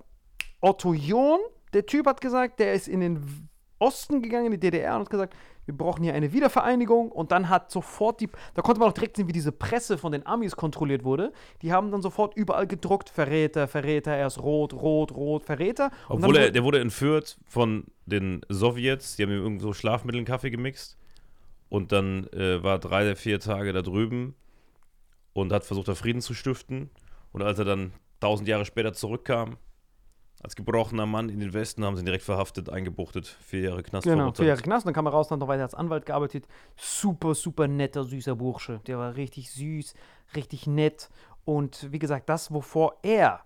Otto John, der Typ hat gesagt, der ist in den Osten gegangen, in die DDR und hat gesagt, wir brauchen hier eine Wiedervereinigung. Und dann hat sofort die, da konnte man auch direkt sehen, wie diese Presse von den Amis kontrolliert wurde. Die haben dann sofort überall gedruckt, Verräter, Verräter, er ist rot, rot, rot, Verräter. Und Obwohl er, der wurde entführt von den Sowjets, die haben ihm irgend so Schlafmittel in Kaffee gemixt. Und dann äh, war drei, vier Tage da drüben und hat versucht, da Frieden zu stiften. Und als er dann tausend Jahre später zurückkam, als gebrochener Mann in den Westen, haben sie ihn direkt verhaftet, eingebuchtet, vier Jahre Knast Genau, vier Jahre Knast, dann kam er raus, dann noch weiter als Anwalt gearbeitet. Super, super netter, süßer Bursche. Der war richtig süß, richtig nett. Und wie gesagt, das, wovor er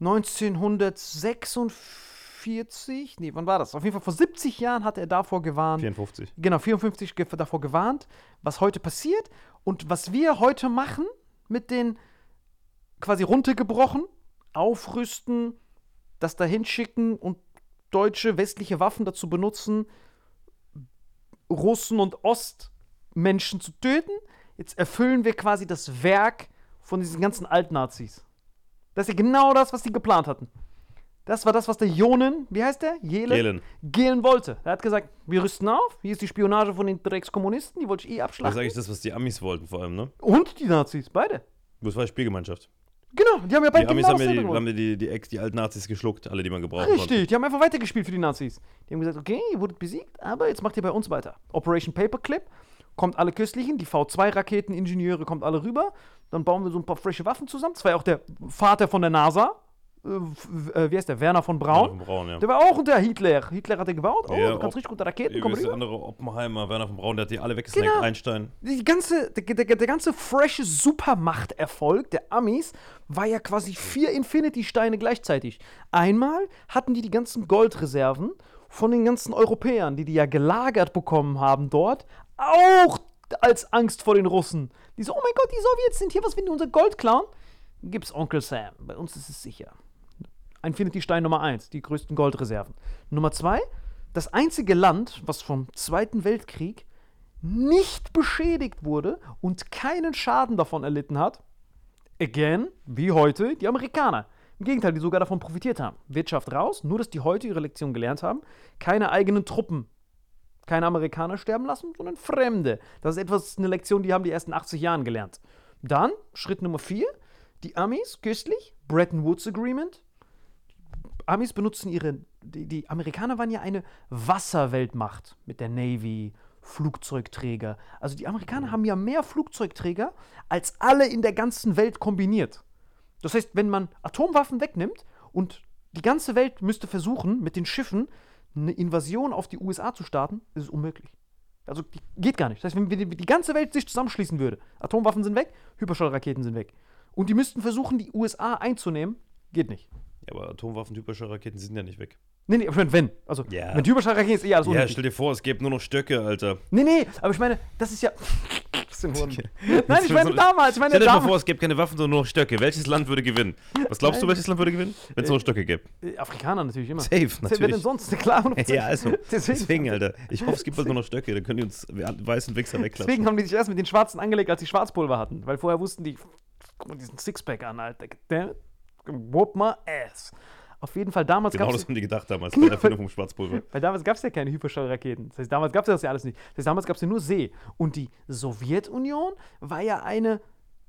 1946, nee, wann war das? Auf jeden Fall vor 70 Jahren hat er davor gewarnt. 54. Genau, 54 ge- davor gewarnt, was heute passiert und was wir heute machen mit den quasi runtergebrochen, aufrüsten, das dahin schicken und deutsche westliche Waffen dazu benutzen, Russen und Ostmenschen zu töten. Jetzt erfüllen wir quasi das Werk von diesen ganzen Altnazis. Das ist ja genau das, was die geplant hatten. Das war das, was der Jonen, wie heißt der? Jelen? Jelen. Gehlen wollte. Er hat gesagt, wir rüsten auf, hier ist die Spionage von den Dreckskommunisten, die wollte ich eh Das ist eigentlich das, was die Amis wollten, vor allem, ne? Und die Nazis, beide. Das war Spielgemeinschaft. Genau, die haben ja beide Die Amis genau haben ja die, gemacht. haben ja die, die, Ex, die alten Nazis geschluckt, alle, die man gebrauchen konnte. Richtig, die haben einfach weitergespielt für die Nazis. Die haben gesagt, okay, ihr wurdet besiegt, aber jetzt macht ihr bei uns weiter. Operation Paperclip, kommt alle Köstlichen, die V2-Raketeningenieure kommt alle rüber, dann bauen wir so ein paar frische Waffen zusammen. Das war ja auch der Vater von der NASA, äh, wie heißt der, Werner von Braun. Werner von Braun, ja. Der war auch unter Hitler. Hitler hat den gebaut, oh, Ja, du kannst richtig gute Raketen, Wie komm ist der andere Oppenheimer, Werner von Braun, der hat die alle weggesnackt. Genau. Einstein. Die ganze, der, der, der ganze frische Supermachterfolg der Amis war ja quasi vier Infinity-Steine gleichzeitig. Einmal hatten die die ganzen Goldreserven von den ganzen Europäern, die die ja gelagert bekommen haben dort, auch als Angst vor den Russen. Die so, oh mein Gott, die Sowjets sind hier, was wenn die unser Gold klauen? Gibt's Onkel Sam, bei uns ist es sicher. Infinity-Stein Nummer eins, die größten Goldreserven. Nummer zwei, das einzige Land, was vom Zweiten Weltkrieg nicht beschädigt wurde und keinen Schaden davon erlitten hat, again, wie heute, die Amerikaner. Im Gegenteil, die sogar davon profitiert haben. Wirtschaft raus, nur dass die heute ihre Lektion gelernt haben. Keine eigenen Truppen, keine Amerikaner sterben lassen, sondern Fremde. Das ist etwas, eine Lektion, die haben die ersten 80 Jahren gelernt. Dann, Schritt Nummer vier, die Amis, köstlich, Bretton Woods Agreement, Amis benutzen ihre. Die, die Amerikaner waren ja eine Wasserweltmacht mit der Navy, Flugzeugträger. Also die Amerikaner haben ja mehr Flugzeugträger als alle in der ganzen Welt kombiniert. Das heißt, wenn man Atomwaffen wegnimmt und die ganze Welt müsste versuchen, mit den Schiffen eine Invasion auf die USA zu starten, ist es unmöglich. Also geht gar nicht. Das heißt, wenn die, die ganze Welt sich zusammenschließen würde, Atomwaffen sind weg, Hyperschallraketen sind weg. Und die müssten versuchen, die USA einzunehmen, geht nicht. Ja, aber Atomwaffen, typische Raketen sind ja nicht weg. Nee, nee, aber wenn. Also, Ja. wenn Hyperschallraketen ist eh alles Ja, unwichtig. stell dir vor, es gäbe nur noch Stöcke, Alter. Nee, nee, aber ich meine, das ist ja. [laughs] [laughs] Nein, ich meine so- damals. Ich meine Stell dir mal vor, es gäbe keine Waffen, sondern nur noch Stöcke. Welches Land würde gewinnen? Was glaubst du, welches Land würde gewinnen? Wenn es nur noch Stöcke gäbe. Äh, Afrikaner natürlich immer. Safe, Wer denn natürlich. sonst? Klar, [laughs] 100%. Ja, also, Deswegen, deswegen, Alter. Ich hoffe, es gibt bald nur noch Stöcke, dann können die uns weißen Wichser wegklatschen. deswegen haben die sich erst mit den Schwarzen angelegt, als sie Schwarzpulver hatten. Weil vorher wussten die, guck mal diesen Sixpack an, Alter. Der whoop my ass. Auf jeden Fall, damals Genau das haben die gedacht damals, [laughs] bei der Erfindung vom Schwarzpulver. Weil damals gab es ja keine Hyperschallraketen. Das heißt, damals gab es das ja alles nicht. Das heißt, damals gab es ja nur See. Und die Sowjetunion war ja eine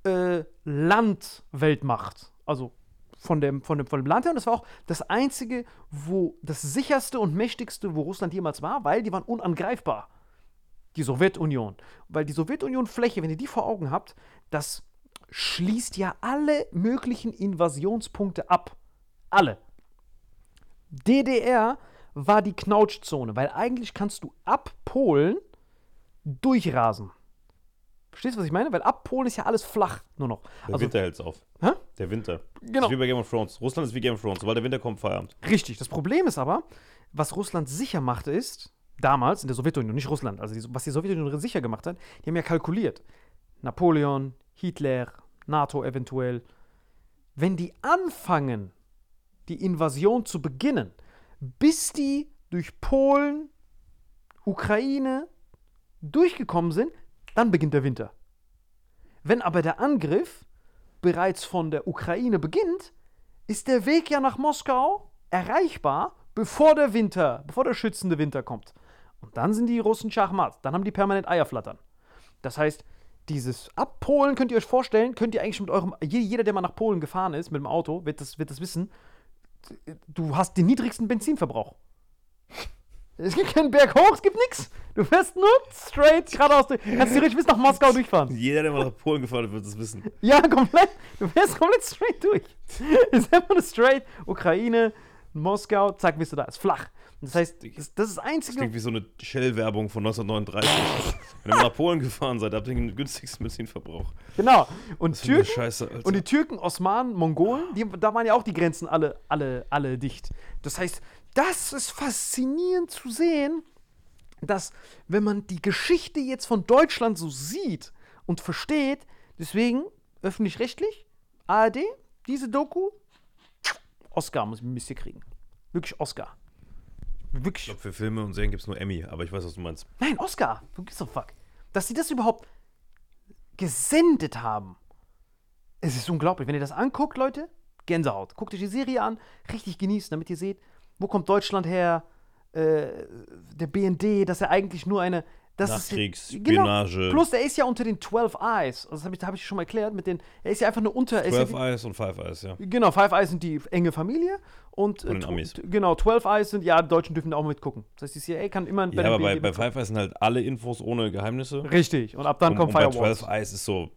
äh, Landweltmacht. Also von dem, von, dem, von dem Land her. Und das war auch das einzige, wo das sicherste und mächtigste, wo Russland jemals war, weil die waren unangreifbar. Die Sowjetunion. Weil die Sowjetunion-Fläche, wenn ihr die vor Augen habt, das schließt ja alle möglichen Invasionspunkte ab. Alle. DDR war die Knautschzone, weil eigentlich kannst du ab Polen durchrasen. Verstehst du, was ich meine? Weil ab Polen ist ja alles flach nur noch. Der Also, Winter hält's auf. hä? Der Winter. Genau. Das ist wie bei Game of Thrones. Russland ist wie Game of Thrones. Sobald der Winter kommt, Feierabend. Richtig. Das Problem ist aber, was Russland sicher machte, ist, damals in der Sowjetunion, nicht Russland, also die, was die Sowjetunion sicher gemacht hat, die haben ja kalkuliert. Napoleon, Hitler, NATO eventuell. Wenn die anfangen, die Invasion zu beginnen, bis die durch Polen, Ukraine durchgekommen sind, dann beginnt der Winter. Wenn aber der Angriff bereits von der Ukraine beginnt, ist der Weg ja nach Moskau erreichbar, bevor der Winter, bevor der schützende Winter kommt. Und dann sind die Russen Schachmat, dann haben die permanent Eier flattern. Das heißt, dieses ab Polen könnt ihr euch vorstellen, könnt ihr eigentlich mit eurem, je- jeder, der mal nach Polen gefahren ist mit dem Auto, wird das, wird das wissen, du hast den niedrigsten Benzinverbrauch. [laughs] Es gibt keinen Berg hoch, es gibt nichts. Du fährst nur straight geradeaus durch. Kannst theoretisch bis nach Moskau [laughs] durchfahren. Jeder, der mal nach Polen gefahren ist, wird das wissen. Ja, komplett. Du fährst komplett straight durch. [laughs] ist einfach nur straight. Ukraine, Moskau, zack, bist du da. Ist flach. Und das heißt, das, das ist das Das Einzige. klingt wie so eine Shell-Werbung von 1939. [laughs] Wenn ihr nach Polen gefahren seid, habt ihr den günstigsten Benzinverbrauch. Genau. Und Türken. Scheiße. Und die Türken, Osmanen, Mongolen, die, da waren ja auch die Grenzen alle, alle, alle dicht. Das heißt, das ist faszinierend zu sehen, dass, wenn man die Geschichte jetzt von Deutschland so sieht und versteht, deswegen öffentlich-rechtlich, ARD, diese Doku, Oscar muss müsst ihr kriegen. Wirklich Oscar. Wirklich. Ich glaube, für Filme und Serien gibt es nur Emmy, aber ich weiß, was du meinst. Nein, Oscar. Du gibst doch fuck. Dass sie das überhaupt gesendet haben. Es ist unglaublich. Wenn ihr das anguckt, Leute, Gänsehaut. Guckt euch die Serie an, richtig genießen, damit ihr seht, wo kommt Deutschland her, äh, der BND, dass er eigentlich nur eine. Das ist- Nachkriegsspionage. Genau. Plus, er ist ja unter den 12 Eyes. Also Das habe ich, hab ich schon mal erklärt. Mit den, er ist ja einfach nur unter. er ist ja 12 wie- Eyes und Five Eyes, ja. Genau, Five Eyes sind die enge Familie und, den äh, Amis. genau, 12 Eyes sind, ja, die Deutschen dürfen da auch mitgucken. Das heißt, die CIA kann immer Ja, aber bei, bei. Five Eyes sind halt alle Infos ohne Geheimnisse. Richtig, und ab dann und, kommt und bei Firewalls. 12 Eyes ist so,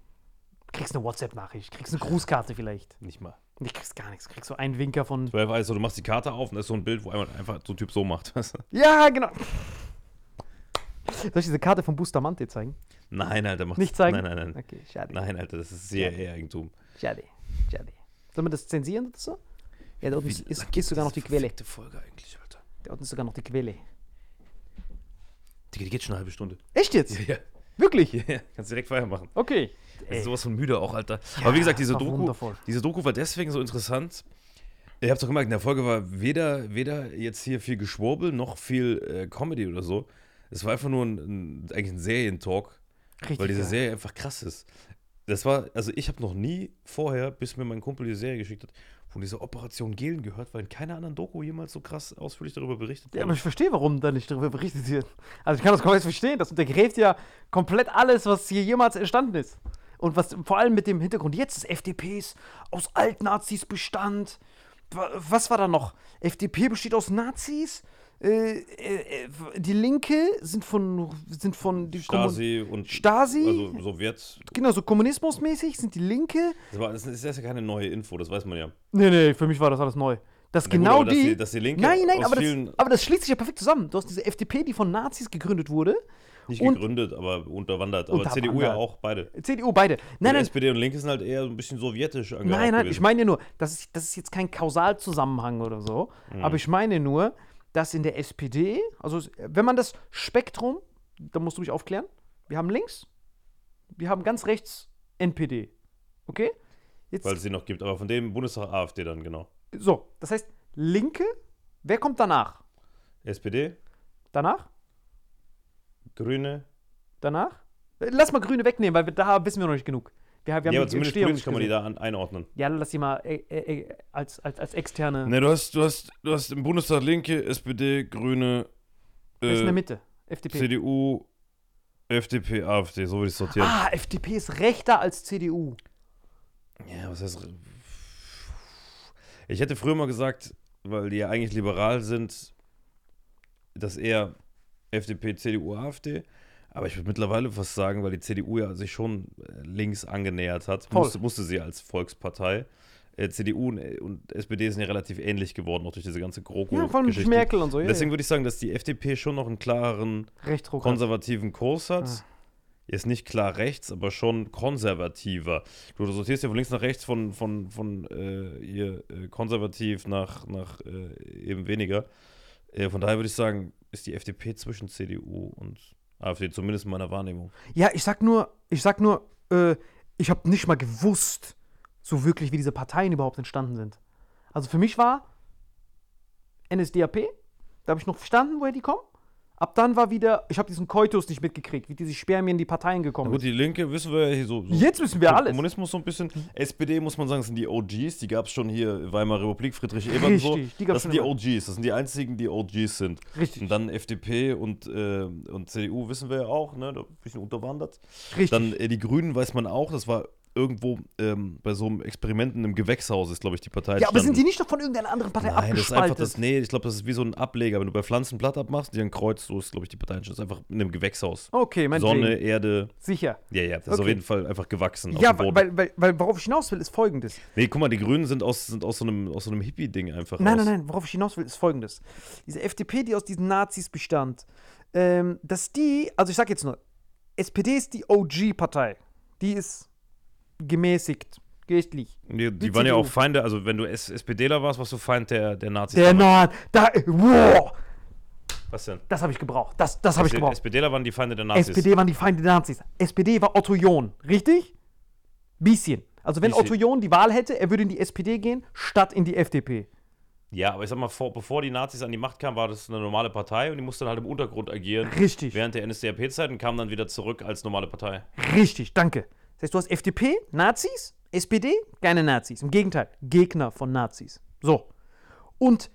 Kriegst eine WhatsApp-Nachricht, kriegst eine Grußkarte vielleicht. nicht mal. Und ich kriegst gar nichts, kriegst so einen Winker von. 12 Eyes, so, du machst die Karte auf und da ist so ein Bild, wo einmal einfach so ein Typ so macht. [laughs] Ja, genau. [laughs] Soll ich diese Karte von Bustamante zeigen? nein, Alter, mach Nicht zeigen? Nein, nein, nein. Okay, schade. Nein, Alter, das ist CIA-Eigentum. Schade, schade. Sollen wir das zensieren oder so? Ja, da unten ist, ist, ist sogar noch die Quelle. Folge eigentlich, Alter. Da unten ist sogar noch die Quelle. Die, die geht schon eine halbe Stunde. Echt jetzt? Ja, Wirklich? ja. Kannst direkt weitermachen. Okay. Das ist sowas von müde auch, Alter. Aber wie gesagt, diese Doku, wundervoll. diese Doku war deswegen so interessant. Ihr habt doch gemerkt, in der Folge war weder, weder jetzt hier viel Geschwurbel noch viel äh, Comedy oder so. Es war einfach nur ein, ein, eigentlich ein Serientalk, Richtig. weil diese geil. Serie einfach krass ist. Das war, also ich habe noch nie vorher, bis mir mein Kumpel die Serie geschickt hat, von dieser Operation Gelen gehört, weil in keiner anderen Doku jemals so krass ausführlich darüber berichtet Ja, wurde. aber ich verstehe, warum da nicht darüber berichtet wird. Also ich kann das komplett verstehen. Das untergräbt ja komplett alles, was hier jemals entstanden ist. Und was vor allem mit dem Hintergrund jetzt des FDPs aus Altnazis bestand. Wa- Was war da noch? FDP besteht aus Nazis. Äh, äh, äh, die Linke sind von sind von die Kommun- Stasi und Stasi? also Sowjet. Genau, so kommunismusmäßig sind die Linke. Das, war, das ist ja keine neue Info, das weiß man ja. Nee, nee, für mich war das alles neu. Dass Na gut, genau aber dass die, die- dass die Linke Nein, nein, aber das, aber das schließt sich ja perfekt zusammen. Du hast diese FDP, die von Nazis gegründet wurde. Nicht Und- gegründet, aber unterwandert. Aber Unterwandert. CDU ja auch, beide. CDU, beide. Nein, und nein, SPD und Linke sind halt eher so ein bisschen sowjetisch angehaucht nein, nein, gewesen. ich meine nur, das ist, das ist jetzt kein Kausalzusammenhang oder so, Mhm. aber ich meine nur, dass in der SPD, also wenn man das Spektrum, da musst du mich aufklären, wir haben links, wir haben ganz rechts NPD. Okay? Jetzt, Weil es sie noch gibt. Aber von dem Bundestag AfD dann, genau. so, das heißt, Linke, wer kommt danach? SPD, Danach? Grüne. Danach? Äh, Lass mal Grüne wegnehmen, weil wir, da wissen wir noch nicht genug. Wir, wir haben ja, aber zumindest nicht kann man die da einordnen. Ja, lass die mal äh, äh, äh, als, als, als externe. Ne, du hast, du hast, du hast im Bundestag Linke, SPD, Grüne, Wer ist in der äh, Mitte? FDP. CDU, FDP, AfD, so würde ich sortieren. Ah, FDP ist rechter als CDU. Ja, was heißt. Ich hätte früher mal gesagt, weil die ja eigentlich liberal sind, dass eher FDP, CDU, AfD. Aber ich würde mittlerweile fast sagen, weil die CDU ja sich schon äh, links angenähert hat, musste, musste sie als Volkspartei. Äh, CDU und, äh, und SPD sind ja relativ ähnlich geworden, auch durch diese ganze GroKo. Ja, vor allem durch Geschichte. Merkel und so. Ja, Deswegen würde ich sagen, dass die FDP schon noch einen. Rechtsruck. konservativen Kurs hat. Ah. Ist nicht klar rechts, aber schon konservativer. Du sortierst ja von links nach rechts, von, von, von äh, hier, äh, konservativ nach, nach äh, eben weniger. Von daher würde ich sagen, ist die FDP zwischen CDU und AfD, zumindest in meiner Wahrnehmung. Ja, ich sag nur, ich sag nur, äh, ich habe nicht mal gewusst, so wirklich, wie diese Parteien überhaupt entstanden sind. Also für mich war NSDAP, da habe ich noch verstanden, woher die kommen. Ab dann war wieder, ich habe diesen Koitus nicht mitgekriegt, wie diese Spermien in die Parteien Na gekommen gut, sind. die Linke wissen wir ja hier so. so Jetzt wissen wir alles. Kommunismus so ein bisschen. SPD muss man sagen, sind die OGs. Die gab es schon hier, Weimarer Republik, Friedrich Ebert und so. Richtig, die gab's das sind die immer. OGs. Das sind die einzigen, die OGs sind. Richtig. Und dann FDP und, äh, und CDU wissen wir ja auch, ne? Da ein bisschen unterwandert. Richtig. Dann äh, die Grünen weiß man auch, das war irgendwo ähm, bei so einem Experiment in einem Gewächshaus, ist, glaube ich, die Partei. ja, aber sind die nicht noch von irgendeiner anderen Partei Nein, das ist einfach das, nee, ich glaube, das ist wie so ein Ableger. Wenn du bei Pflanzen ein Blatt abmachst, die ein Kreuz, so ist, glaube ich, die Partei. Das ist einfach in einem Gewächshaus. okay, mein Sonne, Erde, Sicher. ja, ja, das ist auf Okay. jeden Fall einfach gewachsen. auf Ja, dem Boden. weil, weil, weil worauf ich hinaus will, ist folgendes. Nee, guck mal, die Grünen sind aus, sind aus so einem, aus so einem Hippie-Ding einfach Nein, raus. nein, nein, worauf ich hinaus will, ist folgendes. Diese FDP, die aus diesen Nazis bestand, ähm, dass die, also ich sag jetzt nur, SPD ist die OG-Partei. Die ist gemäßigt, geistlich. Die, die Die waren ja auch Feinde, also wenn du S SPDler warst, warst du Feind der, der Nazis. Der damals. Na, da, wow, Was denn? das habe ich gebraucht. Das, das habe ich gebraucht. SPDler waren die Feinde der Nazis. SPD waren die Feinde der Nazis. SPD war Otto John, richtig? Bisschen. Also wenn Bisschen. Otto John die Wahl hätte, er würde in die SPD gehen, statt in die FDP. Ja, aber ich sag mal, vor, bevor die Nazis an die Macht kamen, war das eine normale Partei und die musste dann halt im Untergrund agieren. Richtig. Während der NSDAP-Zeit und kam dann wieder zurück als normale Partei. Richtig, danke. Das heißt, du hast FDP, Nazis, SPD, keine Nazis. Im Gegenteil, Gegner von Nazis. So. Und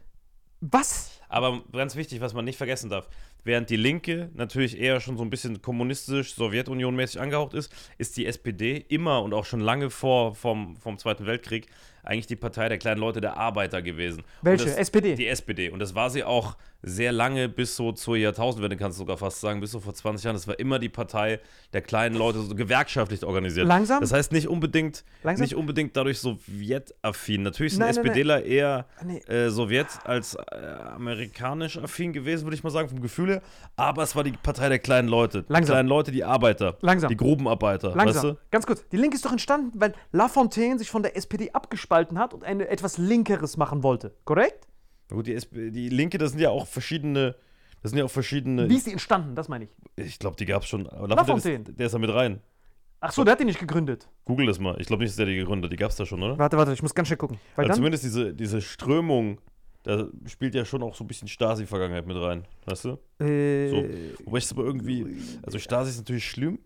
was? Aber ganz wichtig, was man nicht vergessen darf, während die Linke natürlich eher schon so ein bisschen kommunistisch, Sowjetunion-mäßig angehaucht ist, ist die SPD immer und auch schon lange vor vom, vom Zweiten Weltkrieg eigentlich die Partei der kleinen Leute, der Arbeiter gewesen. Welche? Das, SPD? Die SPD. Und das war sie auch sehr lange bis so zur Jahrtausendwende, kannst du sogar fast sagen, bis so vor 20 Jahren. Das war immer die Partei der kleinen Leute, so gewerkschaftlich organisiert. Langsam? Das heißt nicht unbedingt, Langsam? nicht unbedingt dadurch sowjetaffin. Natürlich sind Nein, nein, nein. SPDler eher Nee. äh, Sowjet als äh, amerikanisch affin gewesen, würde ich mal sagen, vom Gefühl her. Aber es war die Partei der kleinen Leute. Die Langsam. kleinen Leute, die Arbeiter. Langsam. Die Grubenarbeiter. Langsam. Weißt du? Ganz kurz. Die Linke ist doch entstanden, weil Lafontaine sich von der SPD abgespalten hat und eine etwas Linkeres machen wollte. Korrekt? Na gut, die, SP, die Linke, das sind ja auch verschiedene. Das sind ja auch verschiedene. Wie ist die entstanden? Das meine ich. Ich glaube, die gab es schon. Aber Lafontaine. Ist, der ist da mit rein. Ach so, der hat die nicht gegründet. Google das mal. Ich glaube nicht, dass der die gegründet hat. Die gab es da schon, oder? Warte, warte, ich muss ganz schnell gucken. Weil Also zumindest diese, diese Strömung, da spielt ja schon auch so ein bisschen Stasi-Vergangenheit mit rein. Weißt du? äh, So. Wobei ich es aber irgendwie. Also Stasi ist natürlich schlimm,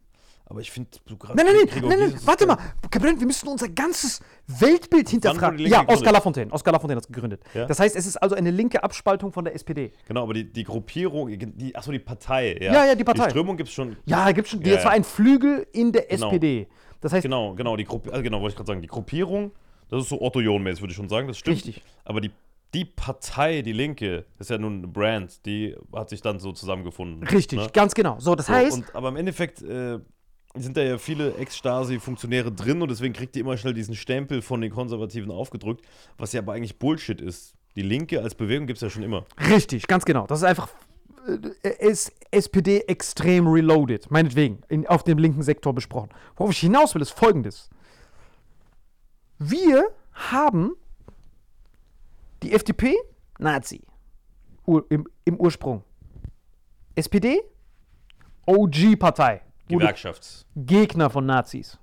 aber ich finde so gerade. Nein, nein, nein, Gregor nein, nein, Jesus- warte mal. Kapitän, wir müssen unser ganzes Weltbild hinterfragen. Ja? Oskar Lafontaine. Oskar Lafontaine hat es gegründet. Ja? Das heißt, es ist also eine linke Abspaltung von der SPD. Genau, aber die, die Gruppierung, die, achso, die Partei, ja. Ja, ja, die Partei. Die Strömung gibt es schon. Ja, gibt schon. Ja, das war ein Flügel in der Genau. SPD. Das heißt, Genau, genau, die Gruppe, also genau, wollte ich gerade sagen, die Gruppierung, das ist so Otto John-mäßig, würde ich schon sagen, das stimmt. Richtig. Aber die, die Partei, die Linke, ist ja nun eine Brand, die hat sich dann so zusammengefunden. richtig, ne? ganz genau. So, das So, heißt, und, aber im Endeffekt äh, sind da ja viele Ex-Stasi-Funktionäre drin und deswegen kriegt die immer schnell diesen Stempel von den Konservativen aufgedrückt, was ja aber eigentlich Bullshit ist. Die Linke als Bewegung gibt es ja schon immer. richtig, ganz genau. Das ist einfach äh, ist SPD extrem reloaded, meinetwegen, in, auf dem linken Sektor besprochen. Worauf ich hinaus will, ist folgendes. Wir haben die FDP, Nazi, im, im Ursprung. SPD, OG-Partei, Gewerkschafts. Gegner von Nazis.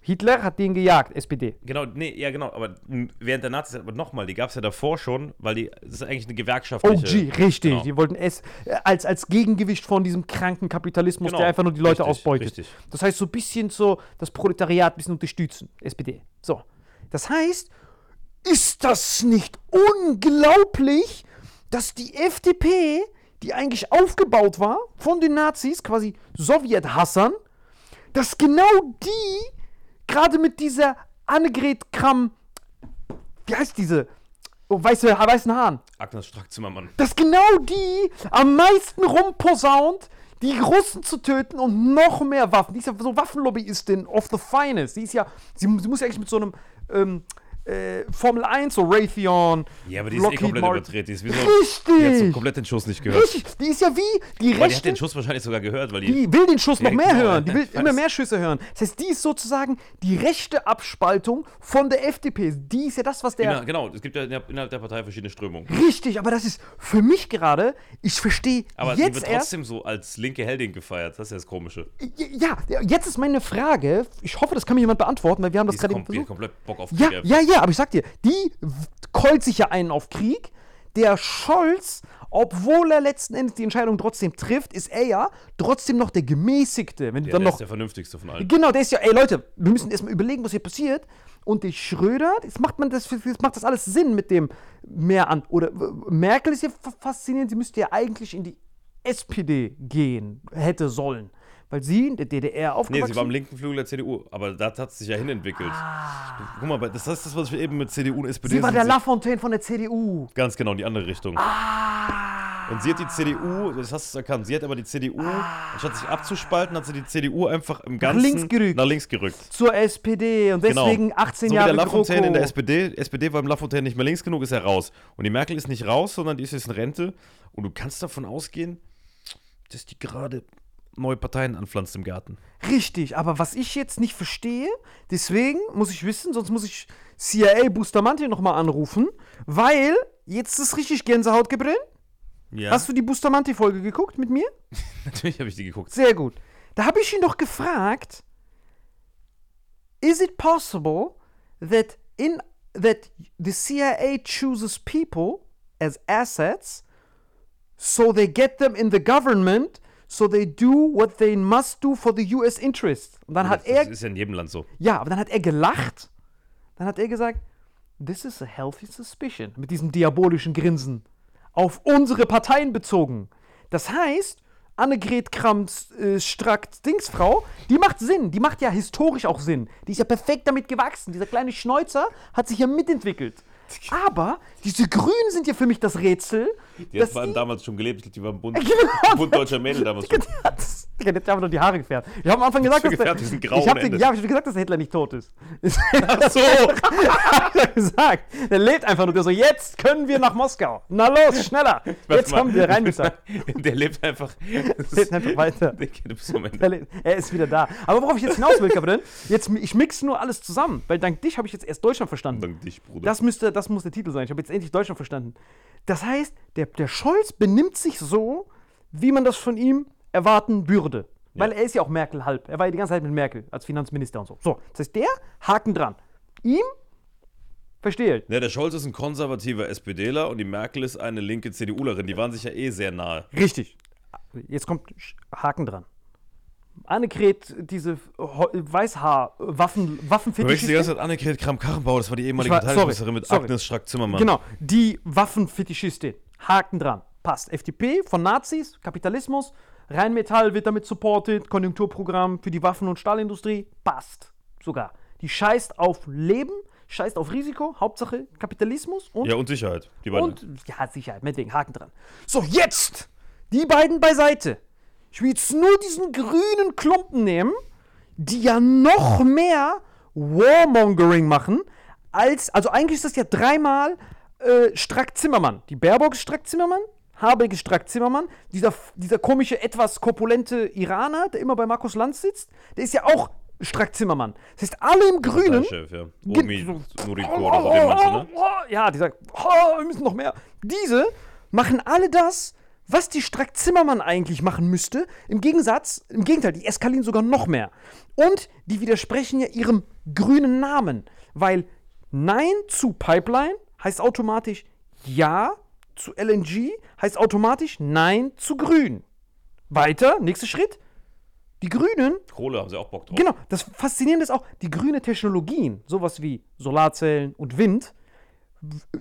Hitler hat den gejagt, SPD. Genau, nee, ja genau, aber während der Nazis, aber nochmal, die gab es ja davor schon, weil die, das ist eigentlich eine gewerkschaftliche. OG, richtig. Genau. Die wollten es äh, als, als Gegengewicht von diesem kranken Kapitalismus, Genau, der einfach nur die Leute richtig, ausbeutet. richtig. Das heißt, so ein bisschen so das Proletariat ein bisschen unterstützen, SPD. So. Das heißt, ist das nicht unglaublich, dass die FDP, die eigentlich aufgebaut war von den Nazis, quasi Sowjethassern, dass genau die gerade mit dieser Annegret Kram, wie heißt diese? Oh, weiße, weißen Haaren. Agnes Strack-Zimmermann. Dass genau die am meisten rumposaunt, die Russen zu töten und noch mehr Waffen. Die ist ja so Waffenlobbyistin of the finest. Die ist ja, sie, sie muss ja eigentlich mit so einem ähm, äh, Formel 1, so Raytheon, Ja, aber die ist eh Lockheed komplett Martin. überdreht. Die ist wie so, Richtig. Die hat so komplett den Schuss nicht gehört. Richtig, die ist ja wie die Aber die hat rechte. den Schuss wahrscheinlich sogar gehört, weil die. Die will den Schuss noch Ja, mehr genau, hören. Die will ich immer mehr Schüsse hören. Das heißt, die ist sozusagen die rechte Abspaltung von der FDP. Die ist ja das, was der. Inner, genau, es gibt ja innerhalb der Partei verschiedene Strömungen. Richtig, aber das ist für mich gerade, ich verstehe Aber sie jetzt wird erst. trotzdem so als linke Heldin gefeiert. Das ist ja das Komische. Ja, ja, jetzt ist meine Frage. Ich hoffe, das kann mir jemand beantworten, weil wir haben das Die, gerade die versucht. komplett Bock auf Ja, Krieg. ja, ja, aber ich sag dir, die keult sich ja einen auf Krieg. Der Scholz, obwohl er letzten Endes die Entscheidung trotzdem trifft, ist er ja trotzdem noch der Gemäßigte. Wenn du Ja, dann der noch ist der vernünftigste von allen. Genau, der ist ja, ey Leute, wir müssen erstmal überlegen, was hier passiert. Und der Schröder, jetzt macht man das, jetzt macht das alles Sinn mit dem mehr an. Oder Merkel ist ja fa- faszinierend, sie müsste ja eigentlich in die SPD gehen, hätte sollen. Weil sie in der DDR Nee, aufgewachsen sie war am linken Flügel der CDU, aber da hat es sich ja hinentwickelt. Guck mal, das ist das, was wir eben mit CDU und SPD Ah. Sie war der Lafontaine von der CDU. Ganz genau, in die andere Richtung. Ah. Und sie hat die CDU, das hast du erkannt, sie hat aber die CDU, anstatt sich abzuspalten, hat sie die CDU einfach im Ganzen links gerückt. nach links gerückt. Zur SPD und Genau. deswegen 18 so wie Jahre der Lafontaine GroKo. in der SPD. SPD war im Lafontaine nicht mehr links genug, ist er raus. Und die Merkel ist nicht raus, sondern die ist jetzt in Rente. Und du kannst davon ausgehen, dass die gerade neue Parteien anpflanzt im Garten. Richtig, aber was ich jetzt nicht verstehe, deswegen muss ich wissen, sonst muss ich CIA Bustamante nochmal anrufen, weil jetzt ist richtig Gänsehaut gebrannt. Ja, Hast du die Bustamante-Folge geguckt mit mir? [laughs] natürlich habe ich die geguckt. Sehr gut. Da habe ich ihn doch gefragt, is it possible that in that the CIA chooses people as assets so they get them in the government so they do what they must do for the US interest. Und dann hat das, er das ist ja in jedem Land so. ja, aber dann hat er gelacht Dann hat er gesagt, this is a healthy suspicion. Mit diesem diabolischen Grinsen. Auf unsere Parteien bezogen. Das heißt, Annegret Kramps äh, Strackt Dingsfrau, die macht Sinn. Die macht ja historisch auch Sinn. Die ist ja perfekt damit gewachsen. Dieser kleine Schnäuzer hat sich ja mitentwickelt. [laughs] Aber diese Grünen sind ja für mich das Rätsel. Die dass waren damals schon gelebt, die waren Bund, [laughs] Genau. Bund deutscher Mädel damals schon. Digga, das- der hat einfach nur die Haare gefärbt. Ich habe am Anfang gesagt, dass der, gefärbt, grau ich hab den, ja, hab ich gesagt, dass der Hitler nicht tot ist. [laughs] Ach so! [laughs] hat er gesagt. Der lebt einfach nur. Der so, jetzt können wir nach Moskau. Na los, schneller. Jetzt mal. kommen wir rein. Der lebt einfach. Lebt einfach weiter. Digga, du bist am Ende. Er lebt- Er ist wieder da. Aber worauf ich jetzt hinaus will, Gabriel, jetzt, ich mixe nur alles zusammen, weil dank dich habe ich jetzt erst Deutschland verstanden. Dank dich, Bruder. Das, müsste, das muss der Titel sein. Ich habe jetzt endlich Deutschland verstanden. Das heißt, der, der Scholz benimmt sich so, wie man das von ihm erwarten würde. Weil er ist ja auch Merkel halb. Er war ja die ganze Zeit mit Merkel als Finanzminister und so. So, das heißt, der Haken dran. Ihm verstehe ich. Ja, der Scholz ist ein konservativer SPDler und die Merkel ist eine linke CDUlerin. Die waren sich ja eh sehr nahe. Richtig. Jetzt kommt Haken dran. Annegret, diese Weißhaar-Waffen, Waffenfetischistin. möchtest die ganze Zeit Annegret Kramp-Karrenbauer, das war die ehemalige Ich Verteidigungsministerin mit sorry. Agnes Strack-Zimmermann. Genau, die Waffenfetischistin. Haken dran. Passt. FDP von Nazis, Kapitalismus. Rheinmetall wird damit supported. Konjunkturprogramm für die Waffen- und Stahlindustrie. Passt. Sogar. Die scheißt auf Leben, scheißt auf Risiko. Hauptsache Kapitalismus und Ja, und Sicherheit. Die beiden. und ja, Sicherheit, meinetwegen, Haken dran. So, jetzt! Die beiden beiseite. Ich will jetzt nur diesen grünen Klumpen nehmen, die ja noch mehr Warmongering machen, als, also eigentlich ist das ja dreimal äh, Strack-Zimmermann. Die Baerbock ist Strack-Zimmermann, Habeck ist Strack-Zimmermann, dieser, dieser komische, etwas korpulente Iraner, der immer bei Markus Lanz sitzt, der ist ja auch Strack-Zimmermann. Das heißt, alle im Grünen... Chef, ja. Omi Nuriko oder so, den meinst du, ne? Ja, die sagt, oh, wir müssen noch mehr. Diese machen alle das, was die Strack-Zimmermann eigentlich machen müsste. Im Gegensatz, im Gegenteil, die eskalieren sogar noch mehr. Und die widersprechen ja ihrem grünen Namen. Weil Nein zu Pipeline heißt automatisch Ja zu LNG, heißt automatisch Nein zu Grün. Weiter, nächster Schritt. Die Grünen Kohle haben sie auch Bock drauf. Genau, das Faszinierende ist auch, die grüne Technologien, sowas wie Solarzellen und Wind,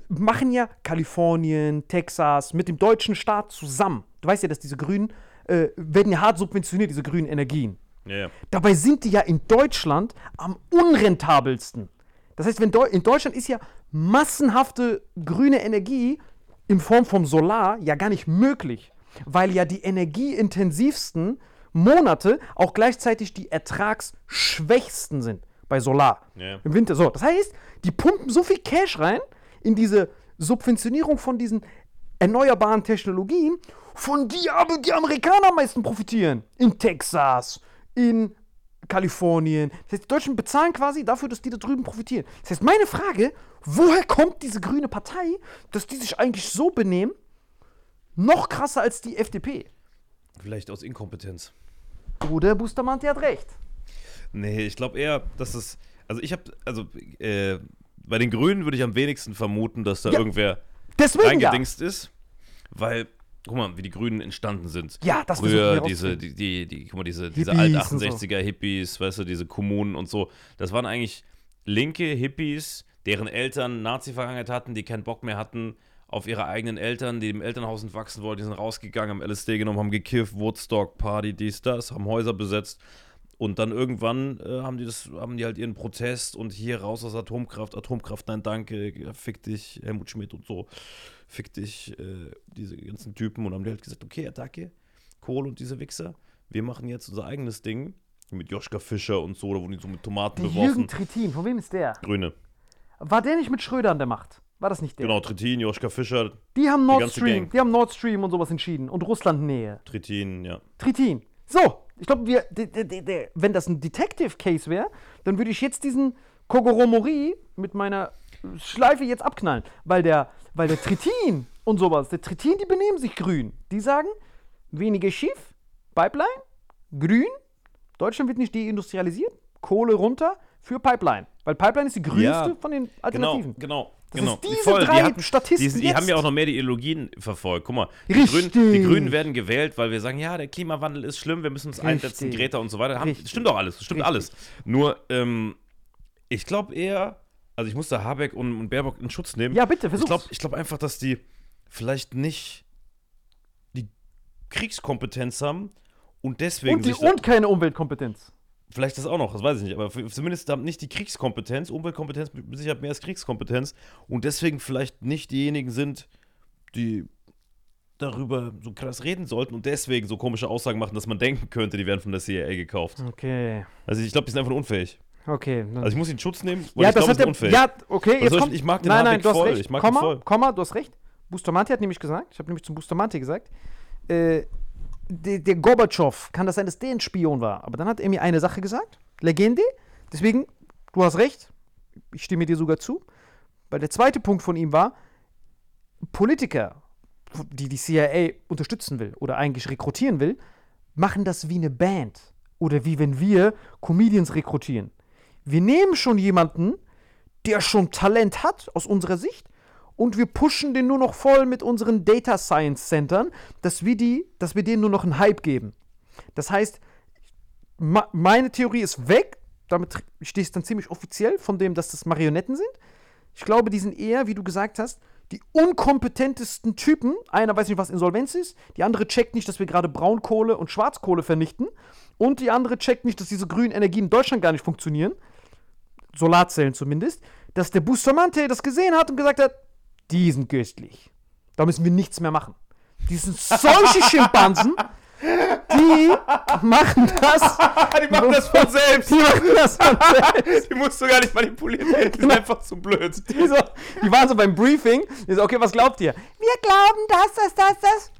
machen ja Kalifornien, Texas mit dem deutschen Staat zusammen. Du weißt ja, dass diese Grünen, äh, werden ja hart subventioniert, diese grünen Energien. Ja, ja. Dabei sind die ja in Deutschland am unrentabelsten. Das heißt, wenn Deu in Deutschland ist ja massenhafte grüne Energie in Form vom Solar ja gar nicht möglich, weil ja die energieintensivsten Monate auch gleichzeitig die ertragsschwächsten sind bei Solar Ja. im Winter. So, das heißt, die pumpen so viel Cash rein in diese Subventionierung von diesen erneuerbaren Technologien, von die aber die Amerikaner am meisten profitieren. In Texas, in Kalifornien. Das heißt, die Deutschen bezahlen quasi dafür, dass die da drüben profitieren. Das heißt, meine Frage, woher kommt diese grüne Partei, dass die sich eigentlich so benehmen, noch krasser als die FDP? Vielleicht aus Inkompetenz. Bruder Bustermann, der hat recht. Nee, ich glaube eher, dass es. Also ich habe, also äh, bei den Grünen würde ich am wenigsten vermuten, dass da Ja, irgendwer Deswegen ja. reingedingst ist, weil guck mal, wie die Grünen entstanden sind. Ja, das früher wir diese, die, die, die, guck mal, diese, diese Hippies alt und so. 68er Hippies, weißt du, diese Kommunen und so. Das waren eigentlich linke Hippies, deren Eltern Nazi-Vergangenheit hatten, die keinen Bock mehr hatten auf ihre eigenen Eltern, die im Elternhaus nicht wachsen wollten, die sind rausgegangen, haben LSD genommen, haben gekifft, Woodstock, Party, dies, das, haben Häuser besetzt. Und dann irgendwann äh, haben die das, haben die halt ihren Protest und hier raus aus Atomkraft, Atomkraft, nein, danke, fick dich, Helmut Schmidt und so, fick dich, äh, diese ganzen Typen und haben die halt gesagt, okay, Attacke, Kohl und diese Wichser, wir machen jetzt unser eigenes Ding mit Joschka Fischer und so, da wurden die so mit Tomaten Der beworfen. Jürgen Trittin, von wem ist der? Grüne. War der nicht mit Schröder an der Macht? War das nicht der? Genau, Trittin, Joschka Fischer, Die haben Nord ganze Stream, Gang. die haben Nord Stream und sowas entschieden und Russland-Nähe. Trittin, ja. Trittin. So, ich glaube, wir, wenn das ein Detective Case wäre, dann würde ich jetzt diesen Kogoromori mit meiner Schleife jetzt abknallen, weil der, weil der Trittin und sowas, der Trittin, die benehmen sich grün. Die sagen, weniger Schiff, Pipeline, grün, Deutschland wird nicht deindustrialisiert, Kohle runter für Pipeline, weil Pipeline ist die grünste Ja, von den Genau, Alternativen. genau. Das genau. diese Voll, drei hatten, Statisten Die, die haben ja auch noch mehr die Ideologien verfolgt. Guck mal, die. Grünen, die Grünen werden gewählt, weil wir sagen, ja, der Klimawandel ist schlimm, wir müssen uns einsetzen, Richtig. Greta und so weiter. Haben, stimmt doch alles, stimmt Richtig. alles. Nur, ähm, ich glaube eher, also ich muss da Habeck und, und Baerbock in Schutz nehmen. Ja, bitte, Ich versuch's. glaube ich glaub einfach, dass die vielleicht nicht die Kriegskompetenz haben und deswegen und, die, und keine Umweltkompetenz. Vielleicht das auch noch, das weiß ich nicht, aber zumindest haben nicht die Kriegskompetenz, Umweltkompetenz Sicherheit mehr als Kriegskompetenz und deswegen vielleicht nicht diejenigen sind, die darüber so krass reden sollten und deswegen so komische Aussagen machen, dass man denken könnte, die werden von der CIA gekauft. Okay. Also ich glaube, die sind einfach unfähig. Okay. Also ich muss ihn Schutz nehmen, weil ja, ich das glaube, der, unfähig. Ja, okay, jetzt soll ich- kommt. ich mag den Nein, nein, hast voll, recht. ich mag Komma, voll. Komma, du hast recht. Bustamante hat nämlich gesagt, ich habe nämlich zum Bustamante gesagt, äh, der, der Gorbatschow, kann das sein, dass der ein Spion war? Aber dann hat er mir eine Sache gesagt, Legende. Deswegen, du hast recht, ich stimme dir sogar zu. Weil der zweite Punkt von ihm war, Politiker, die die CIA unterstützen will oder eigentlich rekrutieren will, machen das wie eine Band oder wie wenn wir Comedians rekrutieren. Wir nehmen schon jemanden, der schon Talent hat aus unserer Sicht und wir pushen den nur noch voll mit unseren Data Science Centern, dass wir die, dass wir denen nur noch einen Hype geben. Das heißt, meine Theorie ist weg. Damit stehe ich dann ziemlich offiziell von dem, dass das Marionetten sind. Ich glaube, die sind eher, wie du gesagt hast, die unkompetentesten Typen. Einer weiß nicht, was Insolvenz ist. Die andere checkt nicht, dass wir gerade Braunkohle und Schwarzkohle vernichten. Und die andere checkt nicht, dass diese grünen Energien in Deutschland gar nicht funktionieren. Solarzellen zumindest. Dass der Bustamante das gesehen hat und gesagt hat, die sind köstlich. Da müssen wir nichts mehr machen. Die sind solche Schimpansen, die machen das. [laughs] die machen das von selbst. Die machen das von selbst. Die musst du gar nicht manipulieren. Die sind einfach zu blöd. Die, so, die waren so beim Briefing. Die so, okay, was glaubt ihr? Wir glauben das, das, das, das.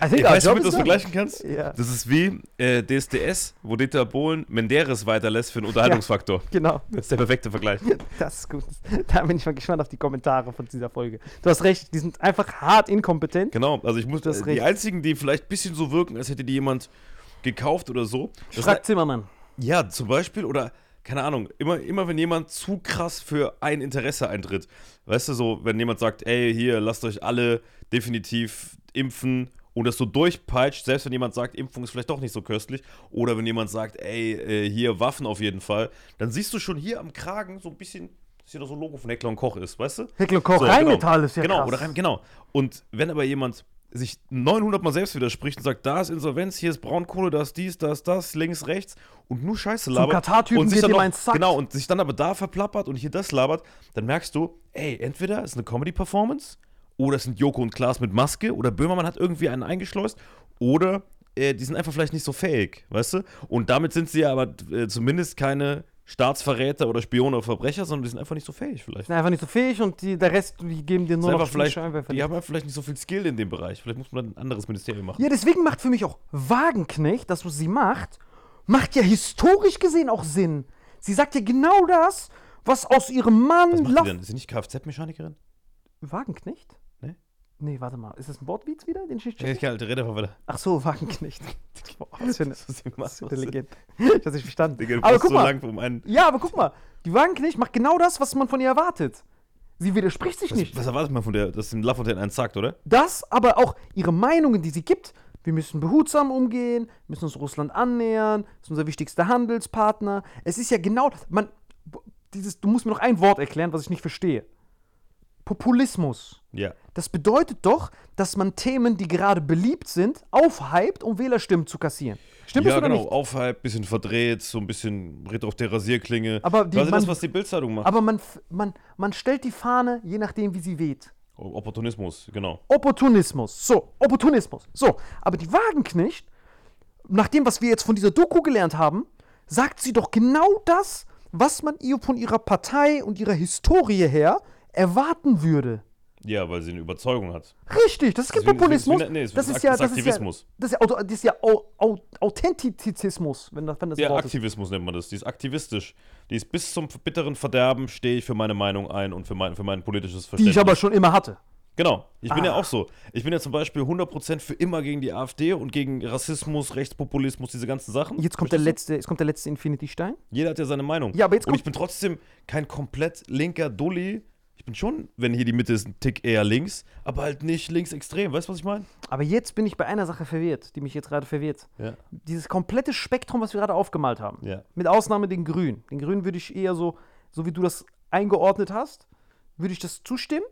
Ey, weißt du, womit du das vergleichen kannst? Ja. Das ist wie äh, DSDS, wo Dieter Bohlen Menderes weiterlässt für einen Unterhaltungsfaktor. Genau, Das ist der perfekte Vergleich. [laughs] das ist gut. Da bin ich mal gespannt auf die Kommentare von dieser Folge. Du hast recht, die sind einfach hart inkompetent. Genau, also ich muss, recht. die einzigen, die vielleicht ein bisschen so wirken, als hätte die jemand gekauft oder so. Frag Zimmermann. Ja, zum Beispiel, oder keine Ahnung, immer, immer wenn jemand zu krass für ein Interesse eintritt. Weißt du, so, wenn jemand sagt, ey, hier, lasst euch alle definitiv impfen und das so durchpeitscht, selbst wenn jemand sagt, Impfung ist vielleicht doch nicht so köstlich, oder wenn jemand sagt, ey, äh, hier Waffen auf jeden Fall, dann siehst du schon hier am Kragen so ein bisschen, dass hier noch so ein Logo von Heckler und Koch ist, weißt du? Heckler und Koch, So, Rheinmetall genau. ist ja Genau, krass. oder Rhein, genau. Und wenn aber jemand sich 900 Mal selbst widerspricht und sagt, da ist Insolvenz, hier ist Braunkohle, da ist dies, da ist das, links, rechts und nur Scheiße labert. Katar-Typen und sich dann noch. Genau, und sich dann aber da verplappert und hier das labert, dann merkst du, ey, entweder ist eine Comedy-Performance oder es sind Joko und Klaas mit Maske oder Böhmermann hat irgendwie einen eingeschleust oder äh, die sind einfach vielleicht nicht so fähig, weißt du? Und damit sind sie ja aber äh, zumindest keine Staatsverräter oder Spione oder Verbrecher, sondern die sind einfach nicht so fähig vielleicht. sind einfach nicht so fähig und die, der Rest, die geben dir nur noch einfach vielleicht, Scheinwerfer. die haben ja vielleicht nicht so viel Skill in dem Bereich. Vielleicht muss man ein anderes Ministerium machen. Ja, deswegen macht für mich auch Wagenknecht, das, was sie macht, macht ja historisch gesehen auch Sinn. Sie sagt ja genau das, was aus ihrem Mann Was macht die denn? Ist sie nicht Kfz-Mechanikerin? Wagenknecht? Nee. Nee, warte mal. Ist das ein Wortwitz wieder, den Ja, check? ich kann rede einfach weiter. Ach so, Wagenknecht. [laughs] Boah, was für eine, Was sie macht, was für was eine sie- Legende. [laughs] Ich hab's nicht verstanden. Digga, aber guck so mal. lang um einen. Ja, aber guck mal. Die Wagenknecht macht genau das, was man von ihr erwartet. Sie widerspricht sich nicht. Was, was erwartet man von der, dass dem Lafontaine einen sagt, oder? Das, aber auch ihre Meinungen, die sie gibt. Wir müssen behutsam umgehen, müssen uns Russland annähern, ist unser wichtigster Handelspartner. Es ist ja genau, man, dieses, du musst mir noch ein Wort erklären, was ich nicht verstehe. Populismus. Ja. Das bedeutet doch, dass man Themen, die gerade beliebt sind, aufhypt, um Wählerstimmen zu kassieren. Stimmt ja, das oder genau. nicht? Aufhype, bisschen verdreht, so ein bisschen ritt auf der Rasierklinge. Aber die- Quasi das, man- was die Bildzeitung macht. Aber man, man, man stellt die Fahne, je nachdem, wie sie weht. Opportunismus, genau. Opportunismus. So, Opportunismus. So, aber die Wagenknecht, nach dem, was wir jetzt von dieser Doku gelernt haben, sagt sie doch genau das, was man ihr von ihrer Partei und ihrer Historie her erwarten würde. Ja, weil sie eine Überzeugung hat. Richtig, das ist kein Populismus. deswegen- nee, das ist ja, ist das ist ja, Aktivismus. das ist ja, das ist ja Au- Au- Authentizismus, wenn das, wenn das Ja, Wort ist. Aktivismus nennt man das. Die ist aktivistisch. Die ist bis zum bitteren Verderben, stehe ich für meine Meinung ein und für mein, für mein politisches Die Verständnis. ich aber schon immer hatte. Genau. Ich bin ja Ah. auch so. Ich bin ja zum Beispiel 100% für immer gegen die AfD und gegen Rassismus, Rechtspopulismus, diese ganzen Sachen. Jetzt kommt der letzte, jetzt kommt der letzte Infinity-Stein. Jeder hat ja seine Meinung. Ja, aber jetzt und ich bin trotzdem kein komplett linker Dulli. Ich bin schon, wenn hier die Mitte ist, ein Tick eher links, aber halt nicht linksextrem. Weißt du, was ich meine? Aber jetzt bin ich bei einer Sache verwirrt, die mich jetzt gerade verwirrt. Ja. Dieses komplette Spektrum, was wir gerade aufgemalt haben. Ja. Mit Ausnahme den Grünen. Den Grünen würde ich eher so, so wie du das eingeordnet hast, würde ich das zustimmen.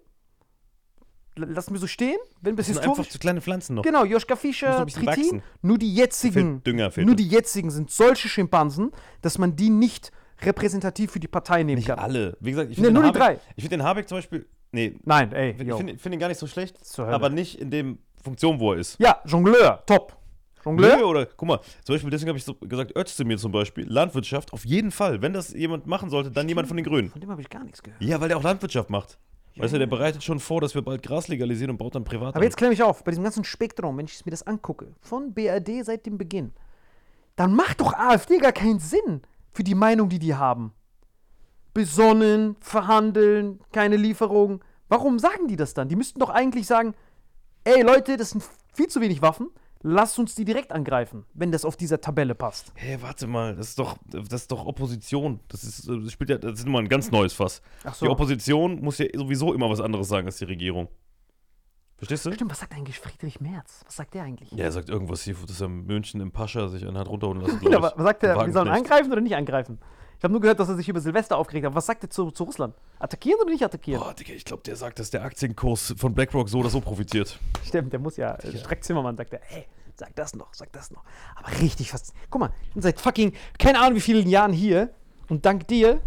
L- Lassen wir so stehen, wenn bis Das sind historisch. einfach zu kleine Pflanzen noch. Genau, Joschka Fischer, ein bisschen Tritin. wachsen. Nur die jetzigen, Dünger, fehlt nur die jetzigen sind solche Schimpansen, dass man die nicht repräsentativ für die Partei nehmen Nicht kann. alle. Wie gesagt, ich Nee, finde nur den, die Habeck- drei. ich find den Habeck zum Beispiel. Nee, Nein, ey, ich finde find ihn gar nicht so schlecht, aber nicht in dem Funktion, wo er ist. Ja, Jongleur, top. Jongleur? Nö, oder guck mal, zum Beispiel, deswegen habe ich so gesagt, Özdemir zum Beispiel, Landwirtschaft, auf jeden Fall. Wenn das jemand machen sollte, dann jemand von den Grünen. Von dem habe ich gar nichts gehört. Ja, weil der auch Landwirtschaft macht. Weißt du, der bereitet schon vor, dass wir bald Gras legalisieren und baut dann privat Aber jetzt klemme ich auf, bei diesem ganzen Spektrum, wenn ich mir das angucke, von BRD seit dem Beginn, dann macht doch AfD gar keinen Sinn für die Meinung, die die haben. Besonnen, verhandeln, keine Lieferung. Warum sagen die das dann? Die müssten doch eigentlich sagen, ey Leute, das sind viel zu wenig Waffen, lasst uns die direkt angreifen, wenn das auf dieser Tabelle passt. Hey, warte mal, das ist doch, das ist doch Opposition. Das ist, das spielt ja, das ist immer ein ganz neues Fass. So. Die Opposition muss ja sowieso immer was anderes sagen als die Regierung. Verstehst du? Stimmt, was sagt eigentlich Friedrich Merz? Was sagt der eigentlich? Ja, er sagt irgendwas hier, dass er in München im Pascha sich einen hat runterholen lassen. Ja, glaub aber was sagt er? Wir sollen angreifen oder nicht angreifen? Ich habe nur gehört, dass er sich über Silvester aufgeregt hat. Was sagt er zu, zu Russland? Attackieren oder nicht attackieren? Boah, Digga, ich glaube, der sagt, dass der Aktienkurs von BlackRock so oder so profitiert. Stimmt, der muss ja. äh, Streck Zimmermann sagt er, ey, sag das noch, sag das noch. Aber richtig fast. Guck mal, ich bin seit fucking, keine Ahnung wie vielen Jahren hier und dank dir,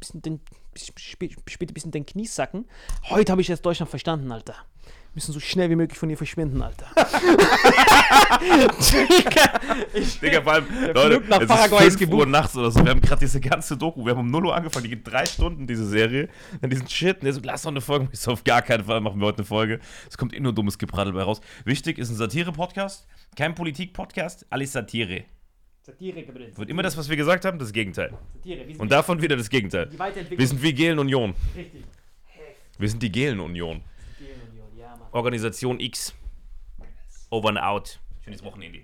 bisschen, den, später bisschen den Knie sacken. Heute habe ich jetzt Deutschland verstanden, Alter. Müssen so schnell wie möglich von hier verschwinden, Alter. [laughs] Digga, vor allem, Leute, nach es Paraguay ist ist 5 Uhr nachts oder so. Wir haben gerade diese ganze Doku, wir haben um 0 Uhr angefangen, die geht drei Stunden, diese Serie. Dann diesen Shit, der so, lass doch eine Folge. Ich so, auf gar keinen Fall machen wir heute eine Folge. Es kommt eh nur dummes Gepraddel bei raus. Wichtig, ist ein Satire-Podcast, kein Politik-Podcast, alles Satire. Satire, Gabriel. Wird immer das, was wir gesagt haben, das Gegenteil. Satire. Und davon wieder das Gegenteil. die Weiterentwicklung. Wir sind wie Gelen Union. richtig. Wir sind die Gelen Union. Ja, Mann. Organisation X. Over and out. Schönes Wochenende.